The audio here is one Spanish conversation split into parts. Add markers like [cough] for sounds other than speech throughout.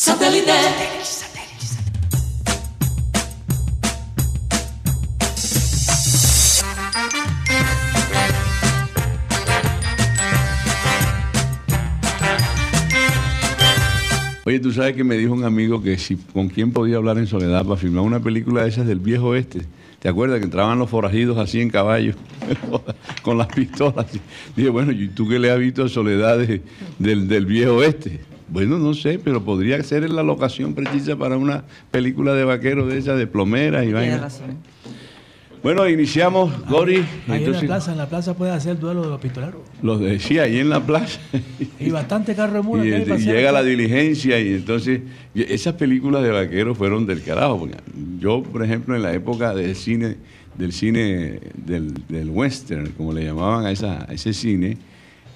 Satellite. Oye, tú sabes que me dijo un amigo que si con quién podía hablar en soledad para filmar una película de esas del viejo oeste. ¿Te acuerdas que entraban los forajidos así en caballo [laughs] con las pistolas? Dije, bueno, ¿y tú qué le has visto a Soledad de- del, del viejo oeste? Bueno, no sé, pero podría ser la locación precisa para una película de vaqueros de esas, de plomeras y Tienes vainas. razón. Bueno, iniciamos, Gori. Ahí en la plaza, en la plaza puede hacer el duelo de los pistoleros. los decía ahí en la plaza. [laughs] Y bastante carro de mula. Y, este, y llega la diligencia y entonces y esas películas de vaqueros fueron del carajo. porque yo, por ejemplo, en la época del cine, del cine del, del western, como le llamaban a, esa, a ese cine,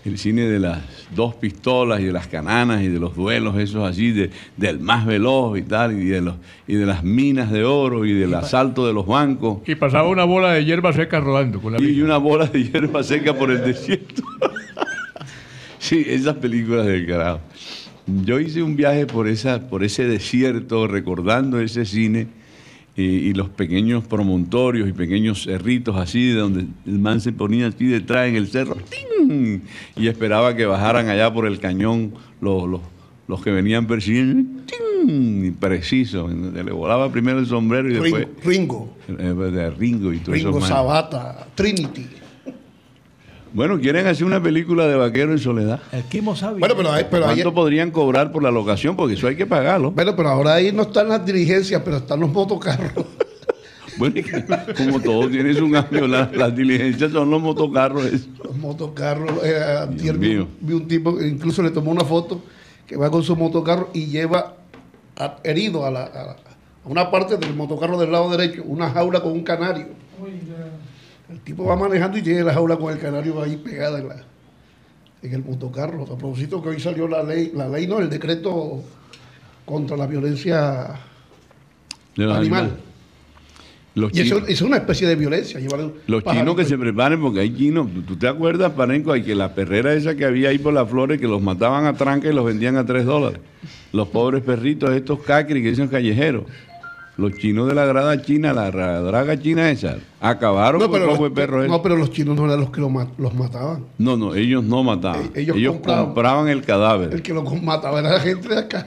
el cine de las dos pistolas y de las cananas y de los duelos esos así, de- del más veloz y tal, y de, los, y de las minas de oro y del asalto de los bancos. Y pasaba una bola de hierba seca rodando con la Y misma. una bola de hierba seca por el desierto. [laughs] sí, esas películas del carajo. Yo hice un viaje por, esa, por ese desierto, recordando ese cine y, y los pequeños promontorios y pequeños cerritos así, de donde el man se ponía así detrás en el cerro ¡ting! y esperaba que bajaran allá por el cañón los, los, los que venían persiguiendo. ¡ting! Y preciso, le volaba primero el sombrero y después Ringo, Ringo, eh, de Ringo y todo eso. Ringo Sabata, Trinity. Bueno, quieren hacer una película de vaquero en soledad. El Kimo sabe. Bueno, pero, hay- pero, ahí- ¿Cuánto podrían cobrar por la locación? Porque eso hay que pagarlo. bueno, pero ahora ahí no están las diligencias, pero están los motocarros. [laughs] Bueno, es que como todo tiene su cambio, la- las diligencias son los motocarros. eso. Los motocarros. eh, antier vi, mío. vi un tipo que incluso le tomó una foto que va con su motocarro y lleva a- herido a, la, a la- a una parte del motocarro del lado derecho, una jaula con un canario. El tipo va manejando y tiene la jaula con el canario ahí pegada en, la, en el motocarro. A propósito que hoy salió la ley, la ley no, el decreto contra la violencia animal. Los, Y eso, eso es una especie de violencia. llevar los chinos que se preparen, porque hay chinos. ¿Tú- ¿Tú te acuerdas, Parenco? Hay que la perrera esa que había ahí por las flores, que los mataban a tranca y los vendían a tres dólares. Los pobres perritos, estos cacri que dicen callejeros. Los chinos de la grada china, la ra- draga china esa, acabaron No con los, pobre perro ese. no, pero los chinos no eran los que los mataban. No, no, ellos no mataban. E- Ellos, ellos compraban. compraban. el cadáver. El que lo mataba era la gente de acá.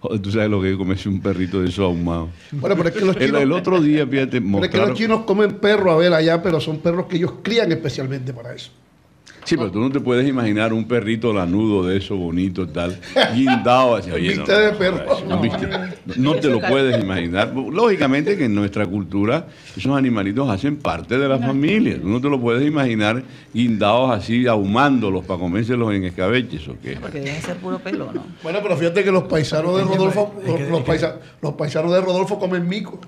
Joder, Tú sabes lo que comerse un perrito de eso ahumado. Bueno, pero es que los chinos, el otro día, fíjate, pero es que mostraron... los chinos comen perro a ver allá, pero son perros que ellos crían especialmente para eso. Sí, pero tú no te puedes imaginar un perrito lanudo de eso, bonito, tal, guindado hacia oye, Viste de perro. no, no te lo puedes imaginar. Lógicamente que en nuestra cultura esos animalitos hacen parte de la familia. Tú no te lo puedes imaginar guindados así, ahumándolos para comérselos en escabeches o qué. Porque deben ser puro pelo, ¿no? Bueno, pero fíjate que los paisanos de Rodolfo, los paisanos de Rodolfo comen mico.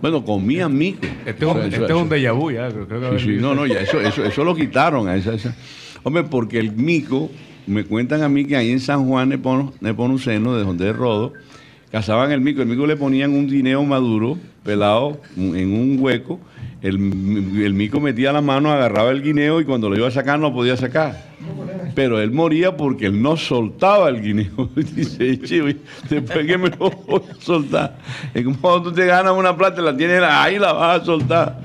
Bueno, comían mico. Este es un, O sea, eso- este un déjà vu, ya. Creo, que Sí, sí, no, no, ya eso, eso, eso lo quitaron a esa, esa- Hombre, porque el mico, me cuentan a mí que ahí en San Juan Nepono- Nepomuceno, de donde es Rodo, cazaban el mico. El mico le ponían un guineo maduro, pelado, en un hueco. El, el mico metía la mano, agarraba el guineo y cuando lo iba a sacar no podía sacar. Pero él moría porque él no soltaba el guineo. [laughs] Dice, "Che, oye, después que me lo voy a soltar. Es como cuando tú te ganas una plata, la tienes ahí, la vas a soltar.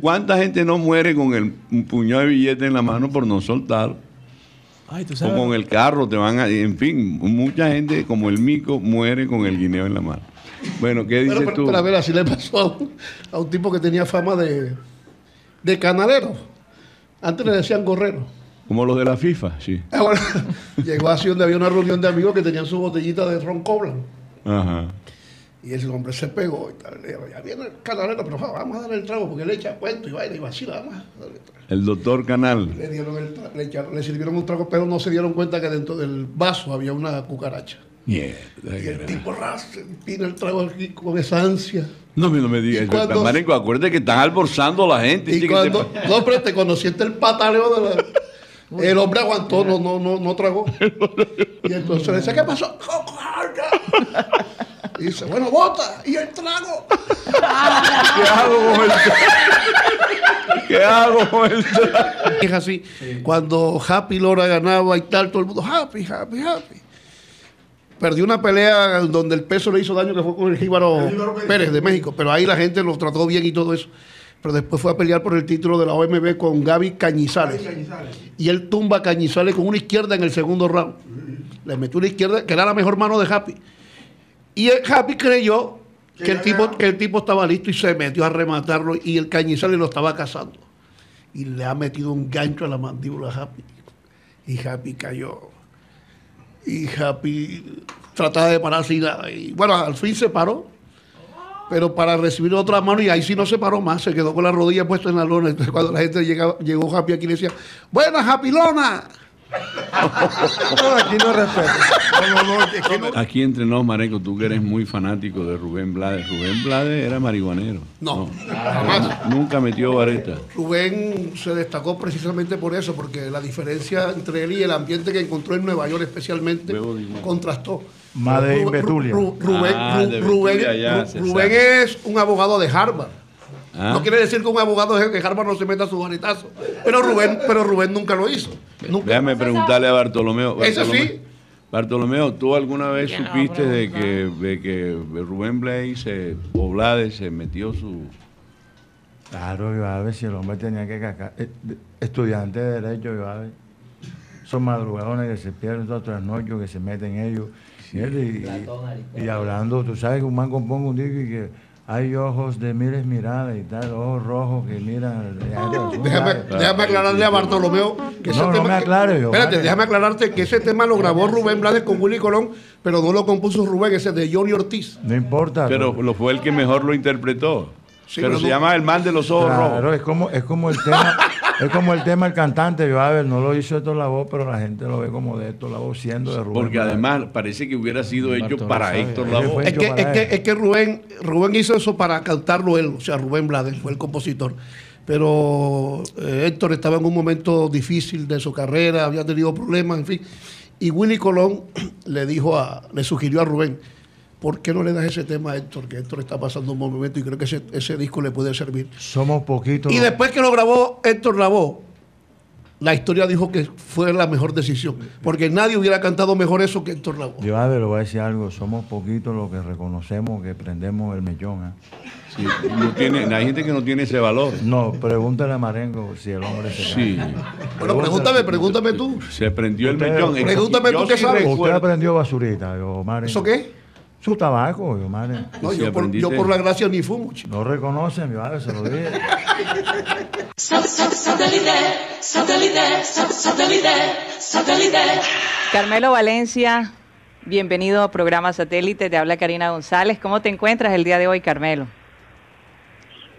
¿Cuánta gente no muere con el un puñado de billetes en la mano por no? Ay, tú O con el carro te van a... En fin, mucha gente como el mico muere con el guineo en la mano. Bueno, ¿qué dices Pero, pero, tú? pero a ver, así le pasó a un, a un tipo que tenía fama de, de canalero. Antes le decían gorrero. Como los de la FIFA, sí. Ahora [laughs] llegó así donde había una reunión de amigos que tenían su botellita de ron Coblan. Ajá. Y ese hombre se pegó y tal. Le dijo, ya viene el canalero, pero ja, vamos a darle el trago porque le echa cuento y vaina y vacila, vamos a darle el trago. El doctor Canal. Le, dieron el tra- le, echaron- le sirvieron un trago, pero no se dieron cuenta que dentro del vaso había una cucaracha. Mierda, Y el tipo ras, empina el trago aquí con esa ansia. No no me digas Y Marenco, acuérdate que están almorzando a la gente. Y que cuando, te- no, pero te conociente el pataleo de la... [laughs] El hombre aguantó, no, no, no, no tragó. Y entonces le dice, ¿qué pasó? Y dice, bueno, bota, y el trago. ¿Qué hago con el tra- ¿Qué hago con el tra- Es así, cuando Happy Lora ganaba y tal, todo el mundo, happy, happy, happy. perdió una pelea donde el peso le hizo daño, que fue con el Jíbaro Pérez de México, pero ahí la gente lo trató bien y todo eso. Pero después fue a pelear por el título de la OMB con Gaby Cañizales. Y él tumba a Cañizales con una izquierda en el segundo round. Le metió una izquierda, que era la mejor mano de Happy. Y el Happy creyó que el, tipo, que el tipo estaba listo y se metió a rematarlo y el Cañizales lo estaba cazando. Y le ha metido un gancho a la mandíbula a Happy. Y Happy cayó. Y Happy trataba de pararse y, y bueno, al fin se paró. Pero para recibir otra mano, y ahí sí no se paró más, se quedó con la rodilla puesta en la lona. Entonces, cuando la gente llegaba, llegó Happy aquí, le decía: ¡Buena, Happy Lona! No, aquí no respeto. No, no, no, aquí no- Aquí entre nos, Mareco, tú que eres muy fanático de Rubén Blades. Rubén Blades era marihuanero. No, jamás. Nunca metió vareta. Rubén se destacó precisamente por eso, porque la diferencia entre él y el ambiente que encontró en Nueva York especialmente contrastó. Más de Rubén, Ah, Rubén- es un abogado de Harvard. Ah. No quiere decir que un abogado de de Harvard no se meta su varetazo. Pero Rubén, pero Rubén nunca lo hizo. Nunca. Déjame preguntarle a Bartolomeo. Bartolomeo, sí. Bartolomeo, ¿tú alguna vez Ya supiste de que, de que Rubén Blades se, o Blades se metió su... Claro, iba a ver si el hombre tenía que cacar. Eh, Estudiante de Derecho, iba a ver. Son madrugadones que se pierden todas las noches, que se meten ellos. Y, él, y- y hablando, tú sabes que un man componga un disco y que hay ojos de miles miradas y tal, ojos rojos que miran. Déjame, déjame aclararle a Bartolomeo que ese No, no tema. me aclare, yo, espérate, vale. déjame aclararte que ese tema lo grabó Rubén Blades con Willy Colón, pero no lo compuso Rubén, ese de Johnny Ortiz. No importa. Pero lo fue el que mejor lo interpretó. Sí, pero pero se no- llama El Man de los Ojos Claro, Rojos. es como, es como el tema, [laughs] es como el tema el cantante, yo a ver, no lo hizo Héctor Lavoe, pero la gente lo ve como de Héctor Lavoe siendo de Rubén. Porque además parece que hubiera sido hecho para. Héctor Lavoe. fue- Es que, es, que, es que Rubén, Rubén hizo eso para cantarlo él, o sea, Rubén Blades fue el compositor. Pero eh, Héctor estaba en un momento difícil de su carrera, había tenido problemas, en fin. Y Willy Colón [clears throat] le dijo a, le sugirió a Rubén, ¿por qué no le das ese tema a Héctor? Que Héctor está pasando un buen momento y creo que ese, ese disco le puede servir. Somos poquitos. Y después que lo grabó Héctor Lavoe, la historia dijo que fue la mejor decisión, porque nadie hubiera cantado mejor eso que Héctor Lavoe. Yo a ver, le voy a decir algo, somos poquitos los que reconocemos que prendemos el mellón. ¿eh? Sí, no tiene, hay gente que no tiene ese valor. No, pregúntale a Marengo si el hombre se Sí. Bueno, pregúntame, pregúntame tú. se prendió el Usted- mellón. Pregúntame Yo tú qué sí sabes. Usted aprendió basurita, yo, Marengo. ¿Eso qué? Su tabaco, yo, Marengo. No, yo, por, aprendiste. yo por la gracia ni fumo. chico. No reconocen, mi madre, se lo dije. Carmelo Valencia, bienvenido a programa Satélite. Te habla Karina González. ¿Cómo te encuentras el día de hoy, Carmelo?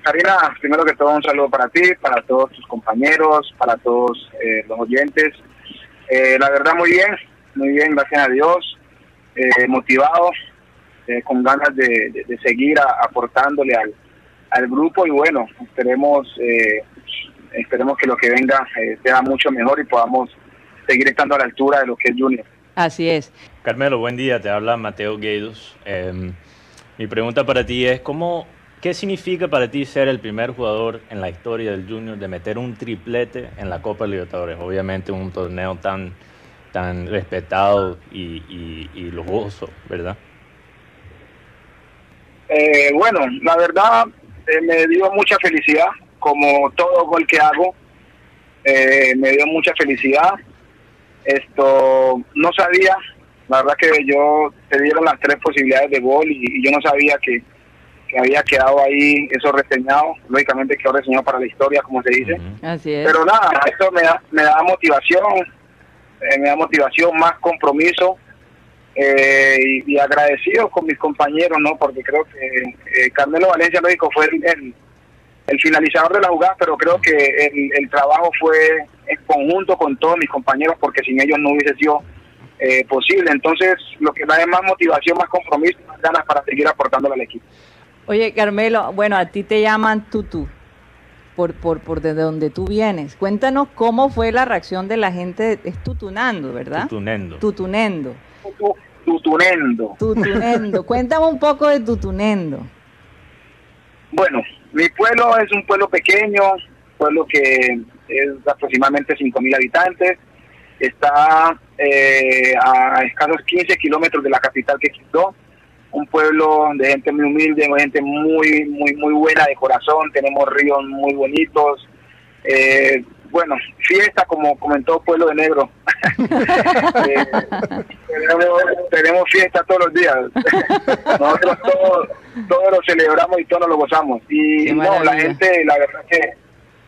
Karina, primero que todo un saludo para ti, para todos tus compañeros, para todos eh, los oyentes. Eh, la verdad muy bien, muy bien, gracias a Dios, eh, motivado, eh, con ganas de, de- de seguir a- aportándole al, al grupo y bueno, esperemos, eh, esperemos que lo que venga eh, sea mucho mejor y podamos seguir estando a la altura de lo que es Junior. Así es. Carmelo, buen día, te habla Mateo Gueidos. Eh, mi pregunta para ti es, ¿cómo, ¿qué significa para ti ser el primer jugador en la historia del Junior de meter un triplete en la Copa Libertadores? Obviamente un torneo tan, tan respetado y, y, y lujoso, ¿verdad? Eh, bueno, la verdad eh, me dio mucha felicidad, como todo gol que hago, eh, me dio mucha felicidad. Esto no sabía, la verdad que yo te dieron las tres posibilidades de gol y, y yo no sabía que, que había quedado ahí eso reseñado, lógicamente quedó reseñado para la historia, como se dice. Así es. Pero nada, esto me da, me da motivación, eh, me da motivación, más compromiso eh, y, y agradecido con mis compañeros, ¿no? Porque creo que eh, Carmelo Valencia, lógico, fue el, el, el finalizador de la jugada, pero creo que el, el trabajo fue en conjunto con todos mis compañeros, porque sin ellos no hubiese sido eh, posible. Entonces, lo que da es más motivación, más compromiso, más ganas para seguir aportándole al equipo. Oye, Carmelo, bueno, a ti te llaman Tutu, por, por, por de donde tú vienes. Cuéntanos cómo fue la reacción de la gente, es tutunando, ¿verdad? Tutunendo. Tutunendo. Tu- Tutunendo. Tutunendo. Cuéntame un poco de Tutunendo. Bueno, mi pueblo es un pueblo pequeño, pueblo que es aproximadamente 5.000 habitantes. Está eh, a escasos 15 kilómetros de la capital que es Quito, un pueblo de gente muy humilde, de gente muy, muy, muy buena de corazón, tenemos ríos muy bonitos, eh, bueno, fiesta como comentó Pueblo de Negro. [laughs] Eh, tenemos, tenemos fiesta todos los días. Nosotros todo, todo lo celebramos y todo lo gozamos. Y no, la gente, la verdad que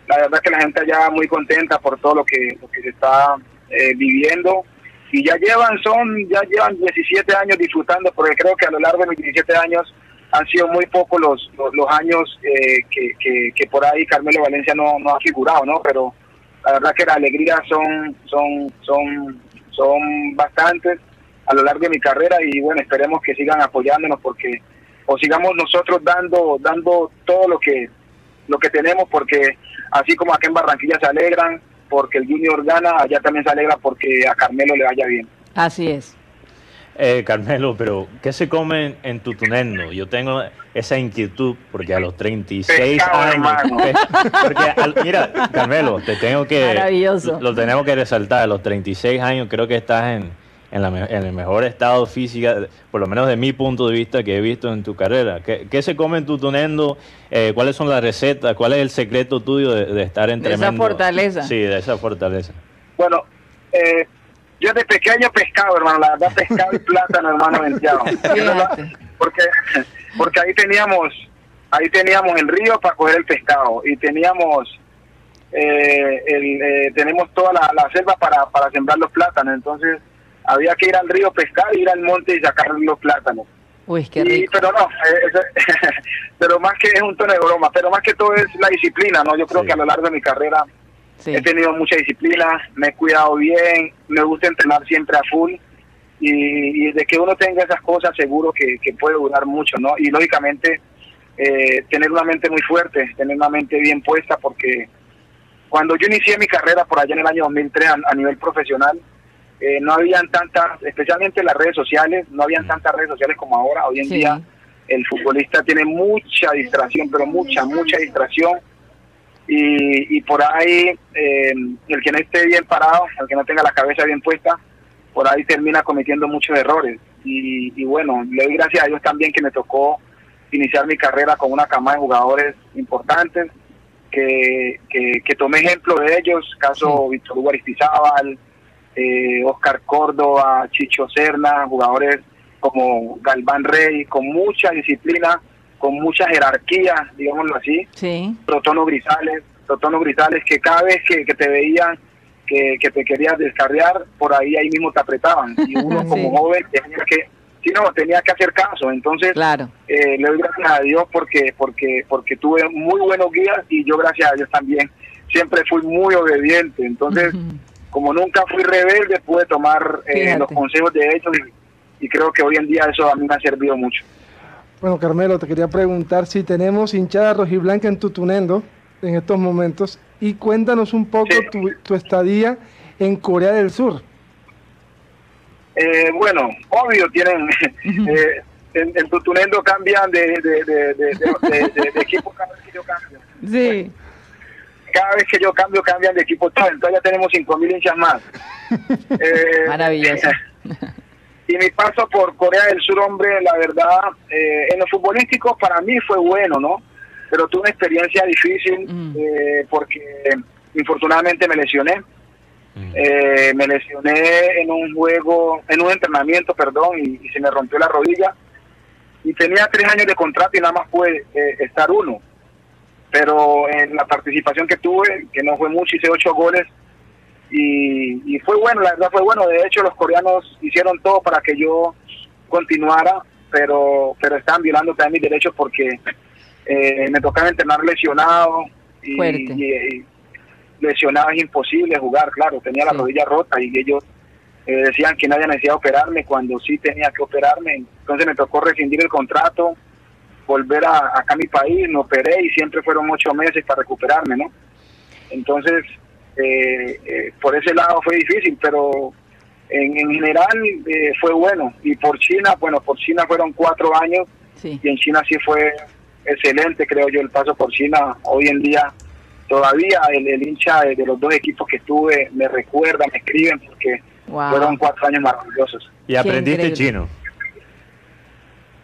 la verdad que la gente allá muy contenta por todo lo que, lo que se está eh, viviendo. Y ya llevan, son, ya llevan 17 años disfrutando, porque creo que a lo largo de los 17 años han sido muy pocos los, los, los años eh, que, que, que por ahí Carmelo Valencia no, no ha figurado, ¿no? Pero la verdad que las alegrías son, son, son, son bastantes a lo largo de mi carrera y bueno, esperemos que sigan apoyándonos porque o sigamos nosotros dando, dando todo lo que, lo que tenemos porque así como acá en Barranquilla se alegran porque el Junior gana, allá también se alegra porque a Carmelo le vaya bien. Así es. Eh, Carmelo, pero ¿qué se come en Tutunendo? Yo tengo esa inquietud porque a los 36 Pescado, años... [laughs] porque al- mira, Carmelo, te tengo que... Maravilloso. Lo tenemos que resaltar. A los 36 años creo que estás en, en, la en el mejor estado físico, por lo menos de mi punto de vista que he visto en tu carrera. ¿Qué, qué se come en Tutunendo? Eh, ¿Cuáles son las recetas? ¿Cuál es el secreto tuyo de, de estar en De esa fortaleza. Sí, de esa fortaleza. Bueno, eh, yo de pequeño pescado, hermano, la verdad pescado y plátano, hermano, venteado. Porque porque ahí teníamos ahí teníamos el río para coger el pescado y teníamos eh, el, eh, tenemos toda la, la selva para, para sembrar los plátanos entonces había que ir al río pescar ir al monte y sacar los plátanos Uy, qué Y- rico. pero no eh, [laughs] pero más que es un tono de broma pero más que todo es la disciplina no yo creo Sí. que a lo largo de mi carrera Sí. he tenido mucha disciplina, me he cuidado bien, me gusta entrenar siempre a full y, y de que uno tenga esas cosas seguro que, que puede durar mucho, ¿no? Y lógicamente eh, tener una mente muy fuerte, tener una mente bien puesta porque cuando yo inicié mi carrera por allá en el año 2003 a, a nivel profesional, eh, no habían tantas, especialmente en las redes sociales, no habían tantas redes sociales como ahora, hoy en Sí. día el futbolista tiene mucha distracción, pero mucha, mucha distracción y, y por ahí eh, el que no esté bien parado, el que no tenga la cabeza bien puesta, por ahí termina cometiendo muchos errores. Y, y bueno, le doy gracias a Dios también que me tocó iniciar mi carrera con una cama de jugadores importantes, que, que, que tomé ejemplo de ellos, caso Víctor Hugo Aristizábal, eh, Oscar Córdoba, Chicho Serna, jugadores como Galván Rey, con mucha disciplina, con mucha jerarquía, digámoslo así, Sí. Protono Grisales, Protono Grisales, que cada vez que, que te veían que, que te querías descarriar, por ahí ahí mismo te apretaban. Y uno [laughs] como Sí. joven tenía que, sí, no, tenía que hacer caso. Entonces, Claro. eh, le doy gracias a Dios porque, porque, porque tuve muy buenos guías y yo gracias a Dios también siempre fui muy obediente. Entonces, como nunca fui rebelde, pude tomar eh, los consejos de ellos y, y creo que hoy en día eso a mí me ha servido mucho. Bueno, Carmelo, te quería preguntar si tenemos hinchada rojiblanca en Tutunendo en estos momentos y cuéntanos un poco Sí. tu, tu estadía en Corea del Sur. Eh, bueno, obvio, tienen. [laughs] eh, en, en Tutunendo cambian de, de, de, de, de- de- de- de equipo cada vez que yo cambio. Sí. Cada vez que yo cambio, cambian de equipo todo. Entonces ya tenemos 5.000 hinchas más. [laughs] Eh, Maravilloso. Y mi paso por Corea del Sur, hombre, la verdad, eh, en lo futbolístico para mí fue bueno, ¿no? Pero tuve una experiencia difícil Mm. eh, porque infortunadamente me lesioné. Mm. Eh, me lesioné en un juego, en un entrenamiento, perdón, y, y se me rompió la rodilla. Y tenía tres años de contrato y nada más pude eh, estar uno. Pero en la participación que tuve, que no fue mucho, hice ocho goles. Y, y fue bueno, la verdad fue bueno. De hecho, los coreanos hicieron todo para que yo continuara, pero pero estaban violando también mis derechos porque eh, me tocaba entrenar lesionado. Y, Fuerte. y- y lesionado es imposible jugar, claro, tenía la Sí. rodilla rota y ellos eh, decían que nadie necesitaba operarme cuando sí tenía que operarme. Entonces me tocó rescindir el contrato, volver a, acá a mi país, me operé y siempre fueron ocho meses para recuperarme, ¿no? Entonces, eh, eh, por ese lado fue difícil, pero en, en general eh, fue bueno. Y por China, bueno, por China fueron cuatro años Sí. y en China sí fue excelente, creo yo, el paso por China. Hoy en día todavía el, el hincha de, de los dos equipos que estuve me recuerda, me escriben porque Wow. Fueron cuatro años maravillosos. ¿Y aprendiste chino?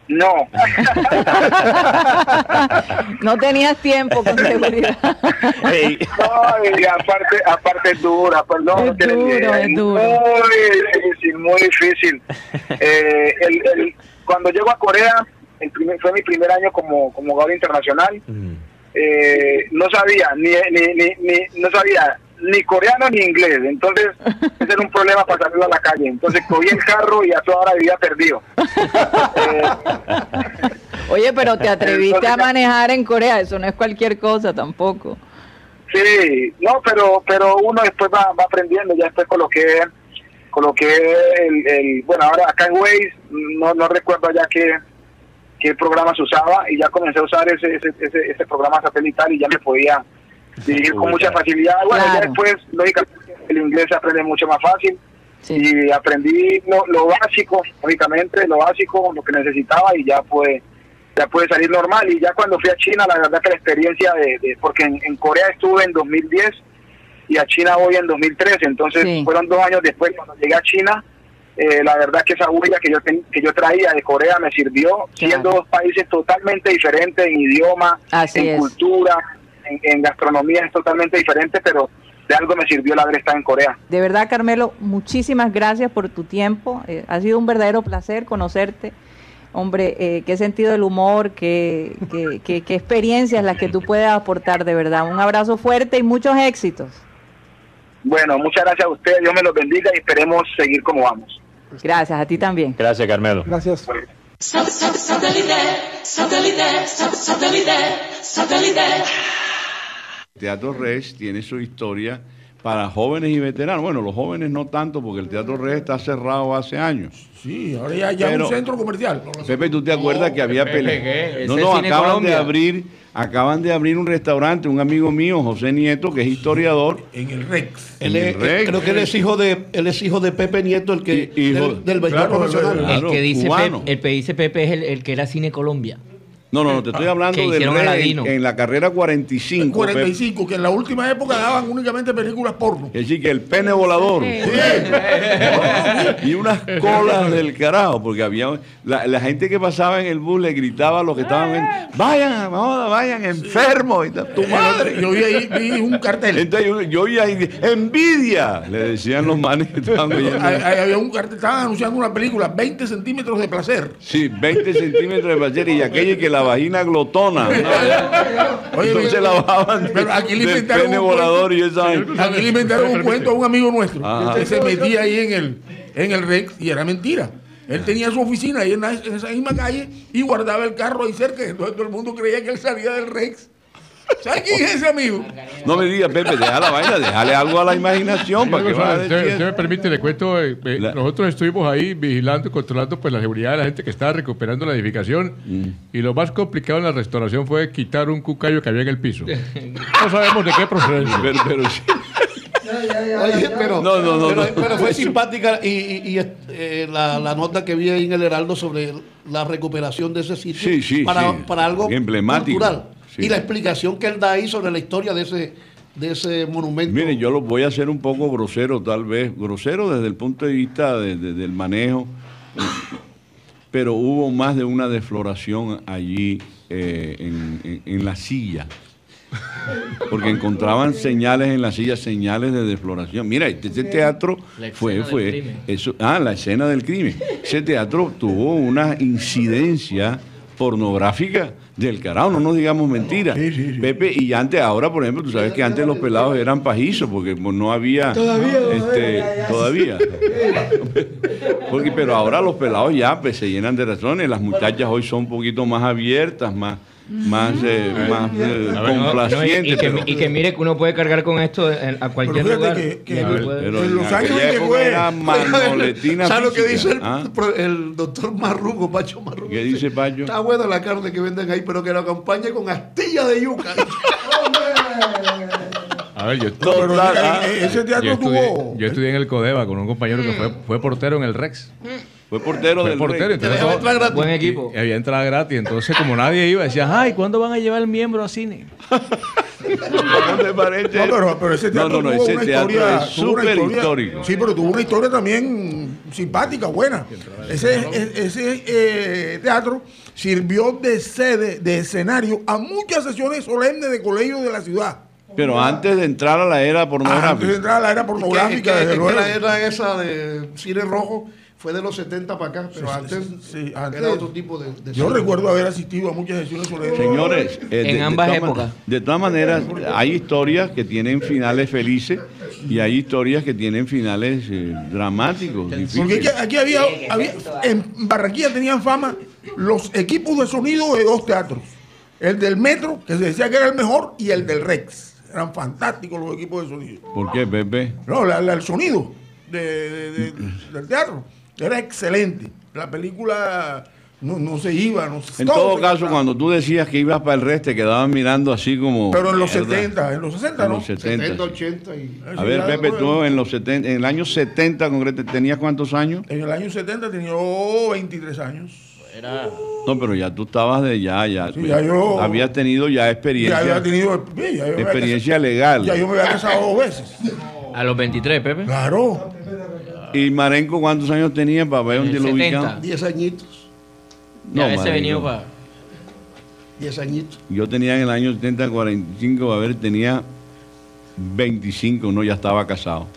No, [laughs] No tenías tiempo con seguridad. Ey, no, y aparte, aparte es dura, perdón. Es duro, es duro. Muy difícil, muy difícil. [laughs] Eh, el- el- cuando llego a Corea, el primer- fue mi primer año como, como jugador internacional. mm, eh, no sabía ni, ni, ni, ni- no sabía ni coreano ni inglés. Entonces [laughs] ese era un problema para salir a la calle. Entonces cogí el carro y a toda hora vivía perdido. Eh, [laughs] Oye, pero te atreviste a manejar en Corea, eso no es cualquier cosa tampoco. sí no pero pero uno después va, va aprendiendo. Ya después coloqué coloqué el, el bueno ahora acá en Waze no, no recuerdo ya qué qué programa se usaba y ya comencé a usar ese ese, ese, ese programa satelital y ya me podía dirigir con mucha facilidad bueno ya después lógicamente el inglés se aprende mucho más fácil Sí. y aprendí lo, lo básico, lógicamente, lo básico, lo que necesitaba y ya pude, ya pude salir normal. Y ya cuando fui a China, la verdad que la experiencia de, de- porque en, en Corea estuve en 2010 y a China voy en 2013, entonces Sí. fueron dos años después cuando llegué a China. Eh, la verdad que esa huella que yo ten- que yo traía de Corea me sirvió, siendo dos países totalmente diferentes en idioma, Así en es. cultura, en, en gastronomía es totalmente diferente, pero de algo me sirvió el haber estado en Corea. De verdad, Carmelo, muchísimas gracias por tu tiempo. Eh, ha sido un verdadero placer conocerte. Hombre, eh, qué sentido del humor, qué, qué, qué- qué experiencias las que tú puedes aportar, de verdad. Un abrazo fuerte y muchos éxitos. Bueno, muchas gracias a ustedes, Dios me los bendiga y esperemos seguir como vamos. Gracias, a ti también. Gracias, Carmelo. Gracias. Teatro Rex tiene su historia para jóvenes y veteranos. Bueno, los jóvenes no tanto porque el Teatro Rex está cerrado hace años. Sí, ahora ya, ya es un centro comercial. Pepe, ¿tú te acuerdas que había peleas? No, no, acaban de abrir, acaban de abrir un restaurante, un amigo mío, José Nieto, que es historiador. En el Rex. Él En es- el Rex. creo que él es hijo de él es hijo de Pepe Nieto, el que hijo- del, del Claro, profesional. claro. el que dice. Pepe, el que dice Pepe es el, el que era Cine Colombia. No, no, no, te estoy hablando Que del en la carrera 45. Pepe. 45, que en la última época daban únicamente películas porno. Es decir, que el pene volador. y unas colas del carajo, porque había la, la gente que pasaba en el bus le gritaba a los que estaban en, vayan, vayan, enfermos. Y tal, tu madre. Yo vi ahí vi un cartel. Entonces yo, yo oía ahí, envidia, le decían los manes que estaban oyendo. Ahí- ahí había un cartel, estaban anunciando una película, 20 centímetros de placer. Sí, 20 centímetros de placer y aquella que la vagina glotona. Oye, Entonces mira, la bajaban de, pero aquí le pene un volador y esa. Aquí le inventaron un cuento a un amigo nuestro. Ajá. que se metía ahí en el, en el Rex y era mentira. Él tenía su oficina ahí en esa misma calle y guardaba el carro ahí cerca. Entonces todo el mundo creía que él salía del Rex. ¿Sabes quién es ese amigo? No me digas, Pepe, deja la vaina, déjale algo a la imaginación para que Usted, vaya usted diciendo. me permite, le cuento, eh, eh, La- nosotros estuvimos ahí vigilando y controlando pues, la seguridad de la gente que estaba recuperando la edificación Mm. y lo más complicado en la restauración fue quitar un cucayo que había en el piso. No sabemos de qué procedencia. Pero, pero sí. Oye, pero, No, no, no, pero, no. pero fue simpática y, y- y, eh, la, la nota que vi ahí en el Heraldo sobre la recuperación de ese sitio Sí, sí, para, sí. para algo Emblemático. cultural. Sí. Y la explicación que él da ahí sobre la historia de ese, de ese monumento. Miren, yo lo voy a hacer un poco grosero, tal vez. Grosero desde el punto de vista de- de- del manejo. [coughs] Pero hubo más de una defloración allí eh, en, en- en la silla. Porque encontraban [laughs] señales en la silla, señales de defloración. Mira, este, este teatro fue, fue crimen. eso, ah, la escena del crimen. Ese teatro tuvo una incidencia pornográfica del carajo, no nos digamos mentiras. Pepe, y antes, ahora, por ejemplo, tú sabes que antes los pelados eran pajizos, porque no había. este, todavía. [laughs] Porque, pero ahora los pelados ya pues, se llenan de razones. Las muchachas hoy son un poquito más abiertas, más, más, eh, más eh, no, y, que, pero- y que mire que uno puede cargar con esto en- a cualquier Pero lugar. que- que- A ver, pero en los años que fue- era [laughs] manoletina ¿Sabes lo que dice el, ¿ah? el doctor Marrugo, Pacho Marrugo? ¿Qué dice Pacho? Está buena la carne que venden ahí, pero que la acompañe con astilla de yuca. [laughs] A ver, yo, Total, eh, ah. ese teatro yo estudié, tuvo. yo estudié en el Codeva con un compañero que fue, fue portero en el Rex. Fue portero Fue del portero, Rey. entonces gratis. Buen equipo. y había entrada gratis. Entonces, como nadie iba, decía, ay, ¿cuándo van a llevar el miembro a cine? ¿No te parece? No, pero, pero ese teatro no, no, tuvo ese una teatro historia, es súper histórico. Sí, pero tuvo una historia también simpática, buena. Ese, ese eh, teatro sirvió de sede, de escenario a muchas sesiones solemnes de colegios de la ciudad. Pero antes de entrar a la era Antes de pornográfica. entrar a la era Es que- pornográfica, es que- desde es que luego. la era esa de cine rojo fue de los 70 para acá, pero Sí, antes, sí, antes- era otro tipo de, de Yo recuerdo haber asistido a muchas sesiones. Señores, eh, En ambas man- épocas. de todas maneras, hay historias que tienen finales felices y hay historias que tienen finales eh, dramáticos. Porque difíciles. aquí, aquí había, había- en Barranquilla tenían fama los equipos de sonido de dos teatros. El del Metro, que se decía que era el mejor, y el del Rex. Eran fantásticos los equipos de sonido. ¿Por qué, Pepe? No, la- la- el sonido de- de- de- del teatro era excelente. La película no, no se iba. No, En todo se caso, cuando tú decías que ibas para el resto, te quedaban mirando así como. Pero en los mierda. 70, en los 60, En ¿no? los 70. 70, 80 y... A ver, Pepe, tú en los 70, en el año 70 concreto, ¿tenías cuántos años? En el año 70 tenía yo 23 años. No, pero ya tú estabas de ya, ya. Sí, ya yo- habías tenido ya experiencia. Ya había tenido. ya yo experiencia casado- legal. Ya yo me había casado dos veces. A los 23, Pepe. Claro. ¿Y Marenco cuántos años tenía para ver dónde En lo 70. ubicamos? 10 añitos, Ya ese venido para. 10 añitos. Yo tenía en el año 70, 45, a ver, tenía 25, no, ya estaba casado.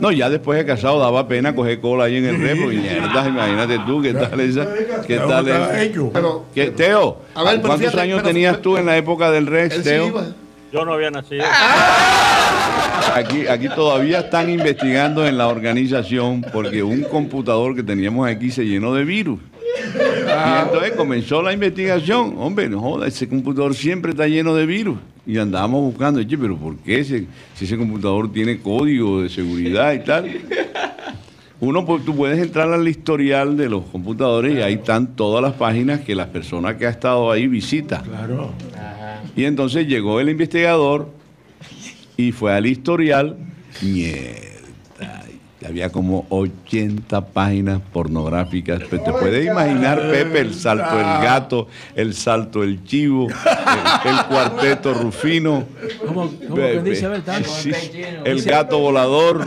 No, ya después de casado daba pena coger cola ahí en el repro. Y mierda, imagínate tú, ¿qué tal esa? ¿Qué tal esa? Pero ¿Qué, Teo, A ver, pero ¿cuántos fíjate, años pero- tenías tú en la época del Rex, sí Teo? iba. Yo no había nacido. Aquí, aquí todavía están investigando en la organización porque un computador que teníamos aquí se llenó de virus. Y entonces comenzó la investigación. Hombre, no joda, ese computador siempre está lleno de virus. Y andábamos buscando, "Oye, pero ¿por qué ese, si ese computador tiene código de seguridad y tal? Uno, pues tú puedes entrar al historial de los computadores y ahí están todas las páginas que las personas que ha estado ahí visitan. Claro. Y entonces llegó el investigador y fue al historial. Había como 80 páginas pornográficas. Pero te puedes imaginar, Pepe, el salto del gato, el salto del chivo, el, el cuarteto rufino. ¿Cómo, cómo Pepe, dice? A ver, tanto. sí, el gato volador.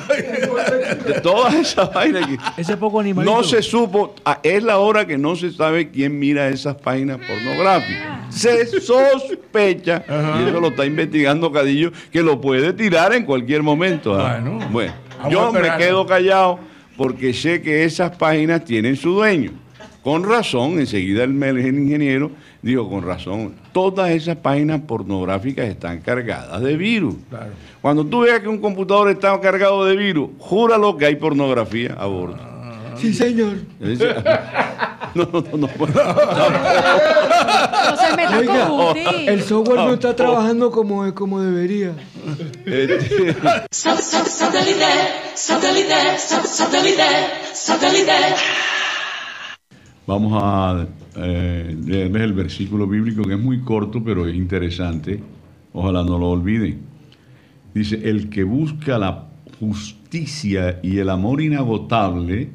De todas esas páginas. que- Ese poco animalito. no se supo, ah, es la hora que no se sabe quién mira esas páginas pornográficas. Se sospecha, y eso lo está investigando Cadillo, que lo puede tirar en cualquier momento. ¿ah? Bueno. Yo me quedo callado porque sé que esas páginas tienen su dueño. Con razón, enseguida el, el ingeniero dijo, con razón, todas esas páginas pornográficas están cargadas de virus. Claro. Cuando tú veas que un computador está cargado de virus, júralo que hay pornografía a bordo. Sí, señor. [laughs] No, no, no, no. No se meta Oiga, con Guti. El software no está trabajando como, como debería. Vamos a eh, leerles el versículo bíblico que es muy corto, pero es interesante. Ojalá no lo olviden. Dice, el que busca la justicia y el amor inagotable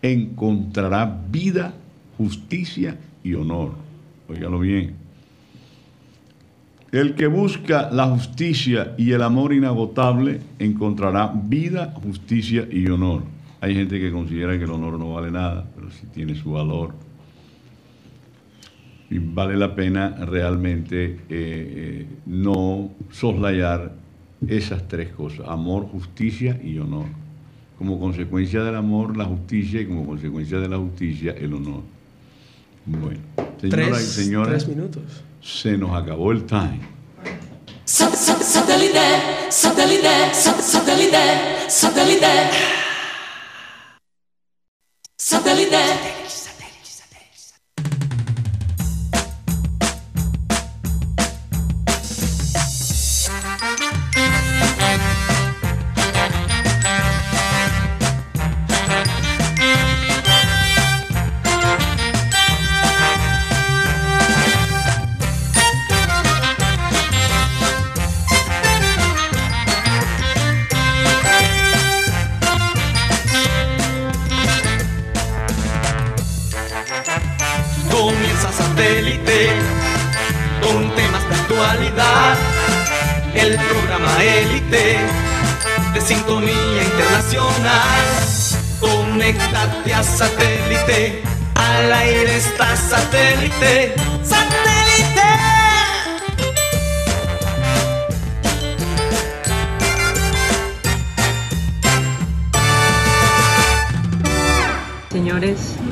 encontrará vida, justicia y honor. Óigalo bien. El que busca la justicia y el amor inagotable encontrará vida, justicia y honor. Hay gente que considera que el honor no vale nada, pero sí tiene su valor. Y vale la pena realmente eh, eh, no soslayar esas tres cosas, amor, justicia y honor. Como consecuencia del amor, la justicia y como consecuencia de la justicia, el honor. Bueno, señoras y señores, tres minutos. se nos acabó el time. Sat- sat- Satellite, satellite, sat- satellite, satellite. Satellite. Comienza satélite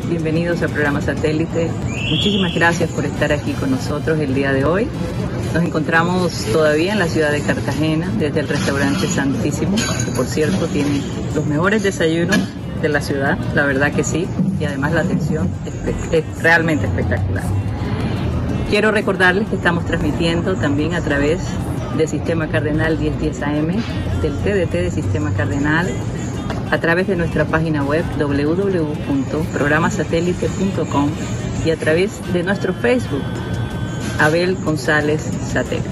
bienvenidos al programa Satélite. Muchísimas gracias por estar aquí con nosotros el día de hoy. Nos encontramos todavía en la ciudad de Cartagena, desde el restaurante Santísimo, que por cierto tiene los mejores desayunos de la ciudad, la verdad que sí, y además la atención es, realmente espectacular. Quiero recordarles que estamos transmitiendo también a través del Sistema Cardenal 1010 AM, del TDT de Sistema Cardenal, a través de nuestra página web www.programasatélite.com y a través de nuestro Facebook, Abel González Satélite.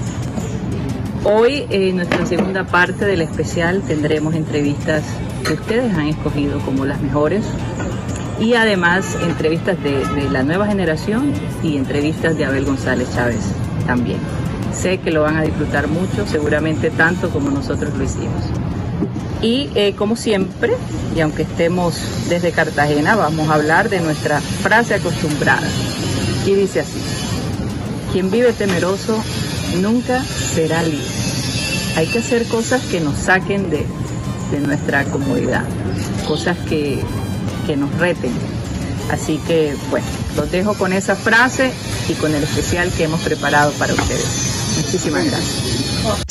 Hoy, en nuestra segunda parte del especial, tendremos entrevistas que ustedes han escogido como las mejores y además entrevistas de, de la nueva generación y entrevistas de Abel González Chávez también. Sé que lo van a disfrutar mucho, seguramente tanto como nosotros lo hicimos. Y eh, como siempre, y aunque estemos desde Cartagena, vamos a hablar de nuestra frase acostumbrada. Y dice así, quien vive temeroso nunca será libre. Hay que hacer cosas que nos saquen de, de nuestra comodidad, cosas que, que nos reten. Así que, bueno, los dejo con esa frase y con el especial que hemos preparado para ustedes. Muchísimas gracias.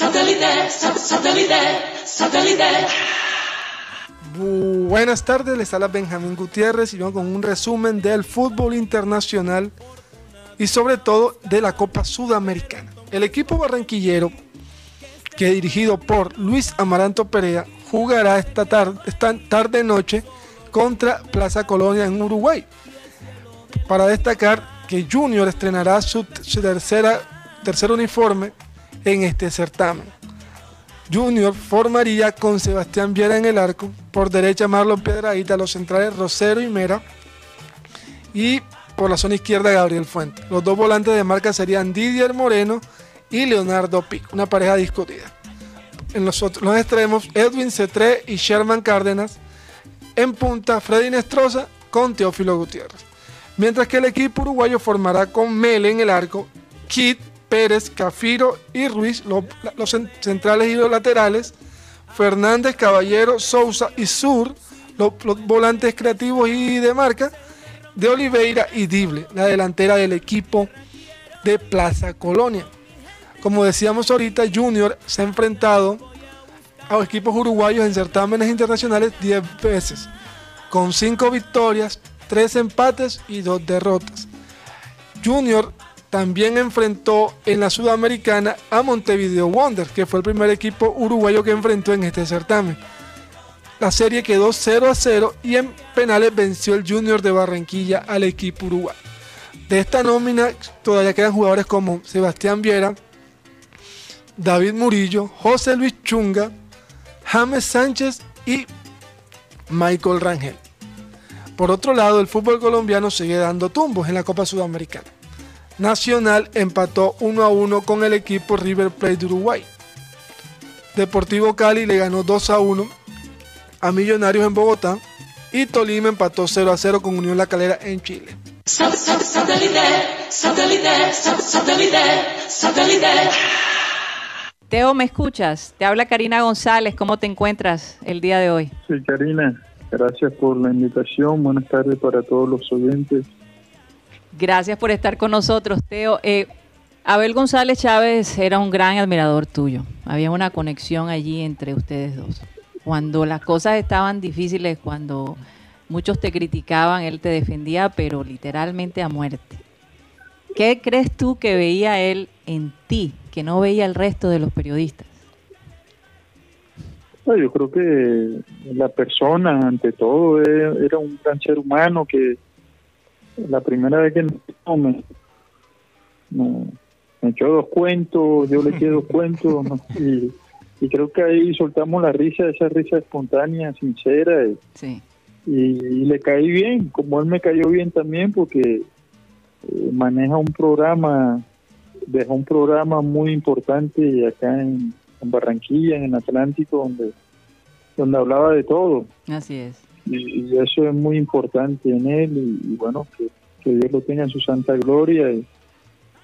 Sat- sat- Satellite, satellite, sat- satellite, satellite. Buenas tardes, les habla Benjamín Gutiérrez y vamos con un resumen del fútbol internacional y sobre todo de la Copa Sudamericana. El equipo barranquillero, que dirigido por Luis Amaranto Perea, jugará esta tarde, esta tarde noche contra Plaza Colonia en Uruguay. Para destacar que Junior estrenará su, su tercera, tercer uniforme en este certamen. Junior formaría con Sebastián Viera en el arco, por derecha Marlon Piedradita, los centrales Rosero y Mera, y por la zona izquierda Gabriel Fuente. Los dos volantes de marca serían Didier Moreno y Leonardo Pico, una pareja discutida. En los, otros, los extremos, Edwin Cetré y Sherman Cárdenas. En punta, Freddy Nestroza con Teófilo Gutiérrez. Mientras que el equipo uruguayo formará con Mele en el arco, Kit, Pérez, Cafiro y Ruiz, los, los cen- centrales y los laterales, Fernández, Caballero, Sousa y Sur, los, los volantes creativos y de marca, de Oliveira y Dible, la delantera del equipo de Plaza Colonia. Como decíamos ahorita, Junior se ha enfrentado a equipos uruguayos en certámenes internacionales 10 veces, con 5 victorias, 3 empates y 2 derrotas. Junior también enfrentó en la Sudamericana a Montevideo Wanderers, que fue el primer equipo uruguayo que enfrentó en este certamen. La serie quedó 0 a 0 y en penales venció el Junior de Barranquilla al equipo uruguayo. De esta nómina todavía quedan jugadores como Sebastián Viera, David Murillo, José Luis Chunga, James Sánchez y Michael Rangel. Por otro lado, el fútbol colombiano sigue dando tumbos en la Copa Sudamericana. Nacional empató 1 a 1 con el equipo River Plate de Uruguay. Deportivo Cali le ganó 2 a 1 a Millonarios en Bogotá y Tolima empató 0 a 0 con Unión La Calera en Chile. Teo, ¿me escuchas? Te habla Karina González. ¿Cómo te encuentras el día de hoy? Sí, Karina, gracias por la invitación. Buenas tardes para todos los oyentes. Gracias por estar con nosotros, Teo. Eh, Abel González Chávez era un gran admirador tuyo. Había una conexión allí entre ustedes dos. Cuando las cosas estaban difíciles, cuando muchos te criticaban, él te defendía, pero literalmente a muerte. ¿Qué crees tú que veía él en ti, que no veía el resto de los periodistas? Yo creo que la persona, ante todo, era, era un gran ser humano que la primera vez que no, me, me, me echó dos cuentos, yo le eché dos [laughs] cuentos, ¿no? y, y creo que ahí soltamos la risa, esa risa espontánea, sincera, y, Sí. y, y le caí bien, como él me cayó bien también, porque eh, maneja un programa, dejó un programa muy importante acá en, en Barranquilla, en el Atlántico, donde, donde hablaba de todo. Así es. Y, eso es muy importante en él y, bueno, que, que Dios lo tenga en su santa gloria. Y,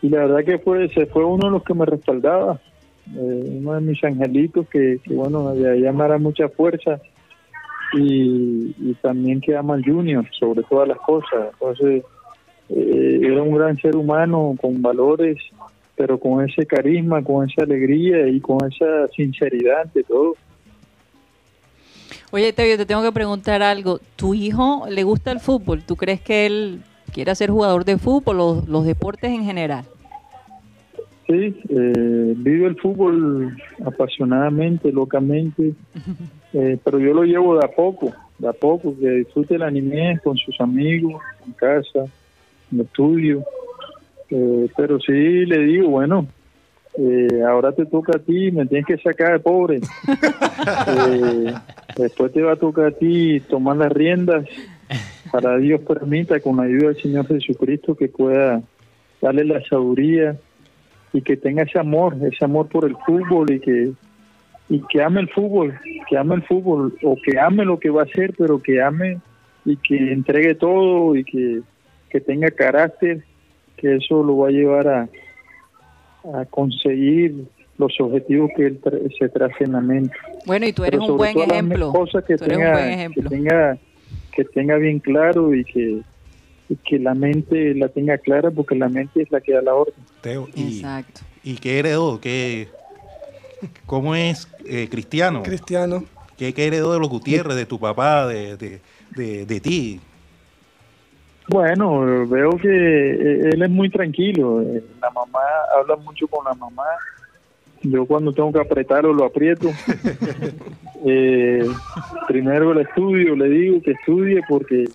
y la verdad que fue, se fue uno de los que me respaldaba, eh, uno de mis angelitos que, que bueno, de allá me hará mucha fuerza y, también que ama al Junior sobre todas las cosas. Entonces, eh, era un gran ser humano con valores, pero con ese carisma, con esa alegría y con esa sinceridad ante todo. Oye, Tevio, te tengo que preguntar algo. ¿Tu hijo le gusta el fútbol? ¿Tú crees que él quiera ser jugador de fútbol o los deportes en general? Sí, eh, vive el fútbol apasionadamente, locamente, [laughs] eh, pero yo lo llevo de a poco, de a poco, que disfrute la niñez con sus amigos, en casa, en el estudio. Eh, pero sí le digo, bueno, eh, ahora te toca a ti, me tienes que sacar de pobre. [laughs] Después te va a tocar a ti tomar las riendas. [laughs] Para Dios permita, con la ayuda del Señor Jesucristo, que pueda darle la sabiduría y que tenga ese amor, ese amor por el fútbol y que y que ame el fútbol, que ame el fútbol o que ame lo que va a hacer, pero que ame y que entregue todo y que, que tenga carácter, que eso lo va a llevar a, a conseguir los objetivos que él tra- se trace en la mente. Bueno, y tú eres un buen ejemplo. cosas que Tú eres un tenga, buen que ejemplo. tenga que tenga bien claro y que y que la mente la tenga clara porque la mente es la que da la orden. Teo, y, Exacto. ¿Y qué heredó? ¿Qué, ¿Cómo es eh, Cristiano? Cristiano. ¿Qué, qué heredó de los Gutiérrez, de tu papá, de, de, de, de ti? Bueno, veo que eh, él es muy tranquilo. eh, La mamá habla mucho con la mamá. Yo cuando tengo que apretarlo lo aprieto. [laughs] Eh, primero el estudio, le digo que estudie porque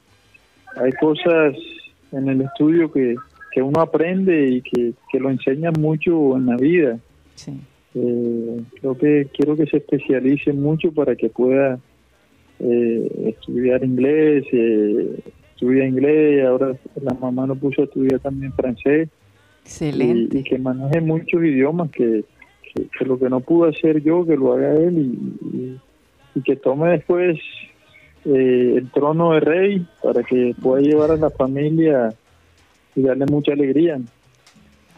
hay cosas en el estudio que, que uno aprende y que, que lo enseñan mucho en la vida. Eh, creo que quiero que se especialice mucho para que pueda eh, estudiar inglés, eh, estudia inglés, ahora la mamá lo puso a estudiar también francés. Excelente. Y, y que maneje muchos idiomas, que, que, que lo que no pudo hacer yo, que lo haga él y, y- y que tome después eh, el trono de rey para que pueda llevar a la familia y darle mucha alegría.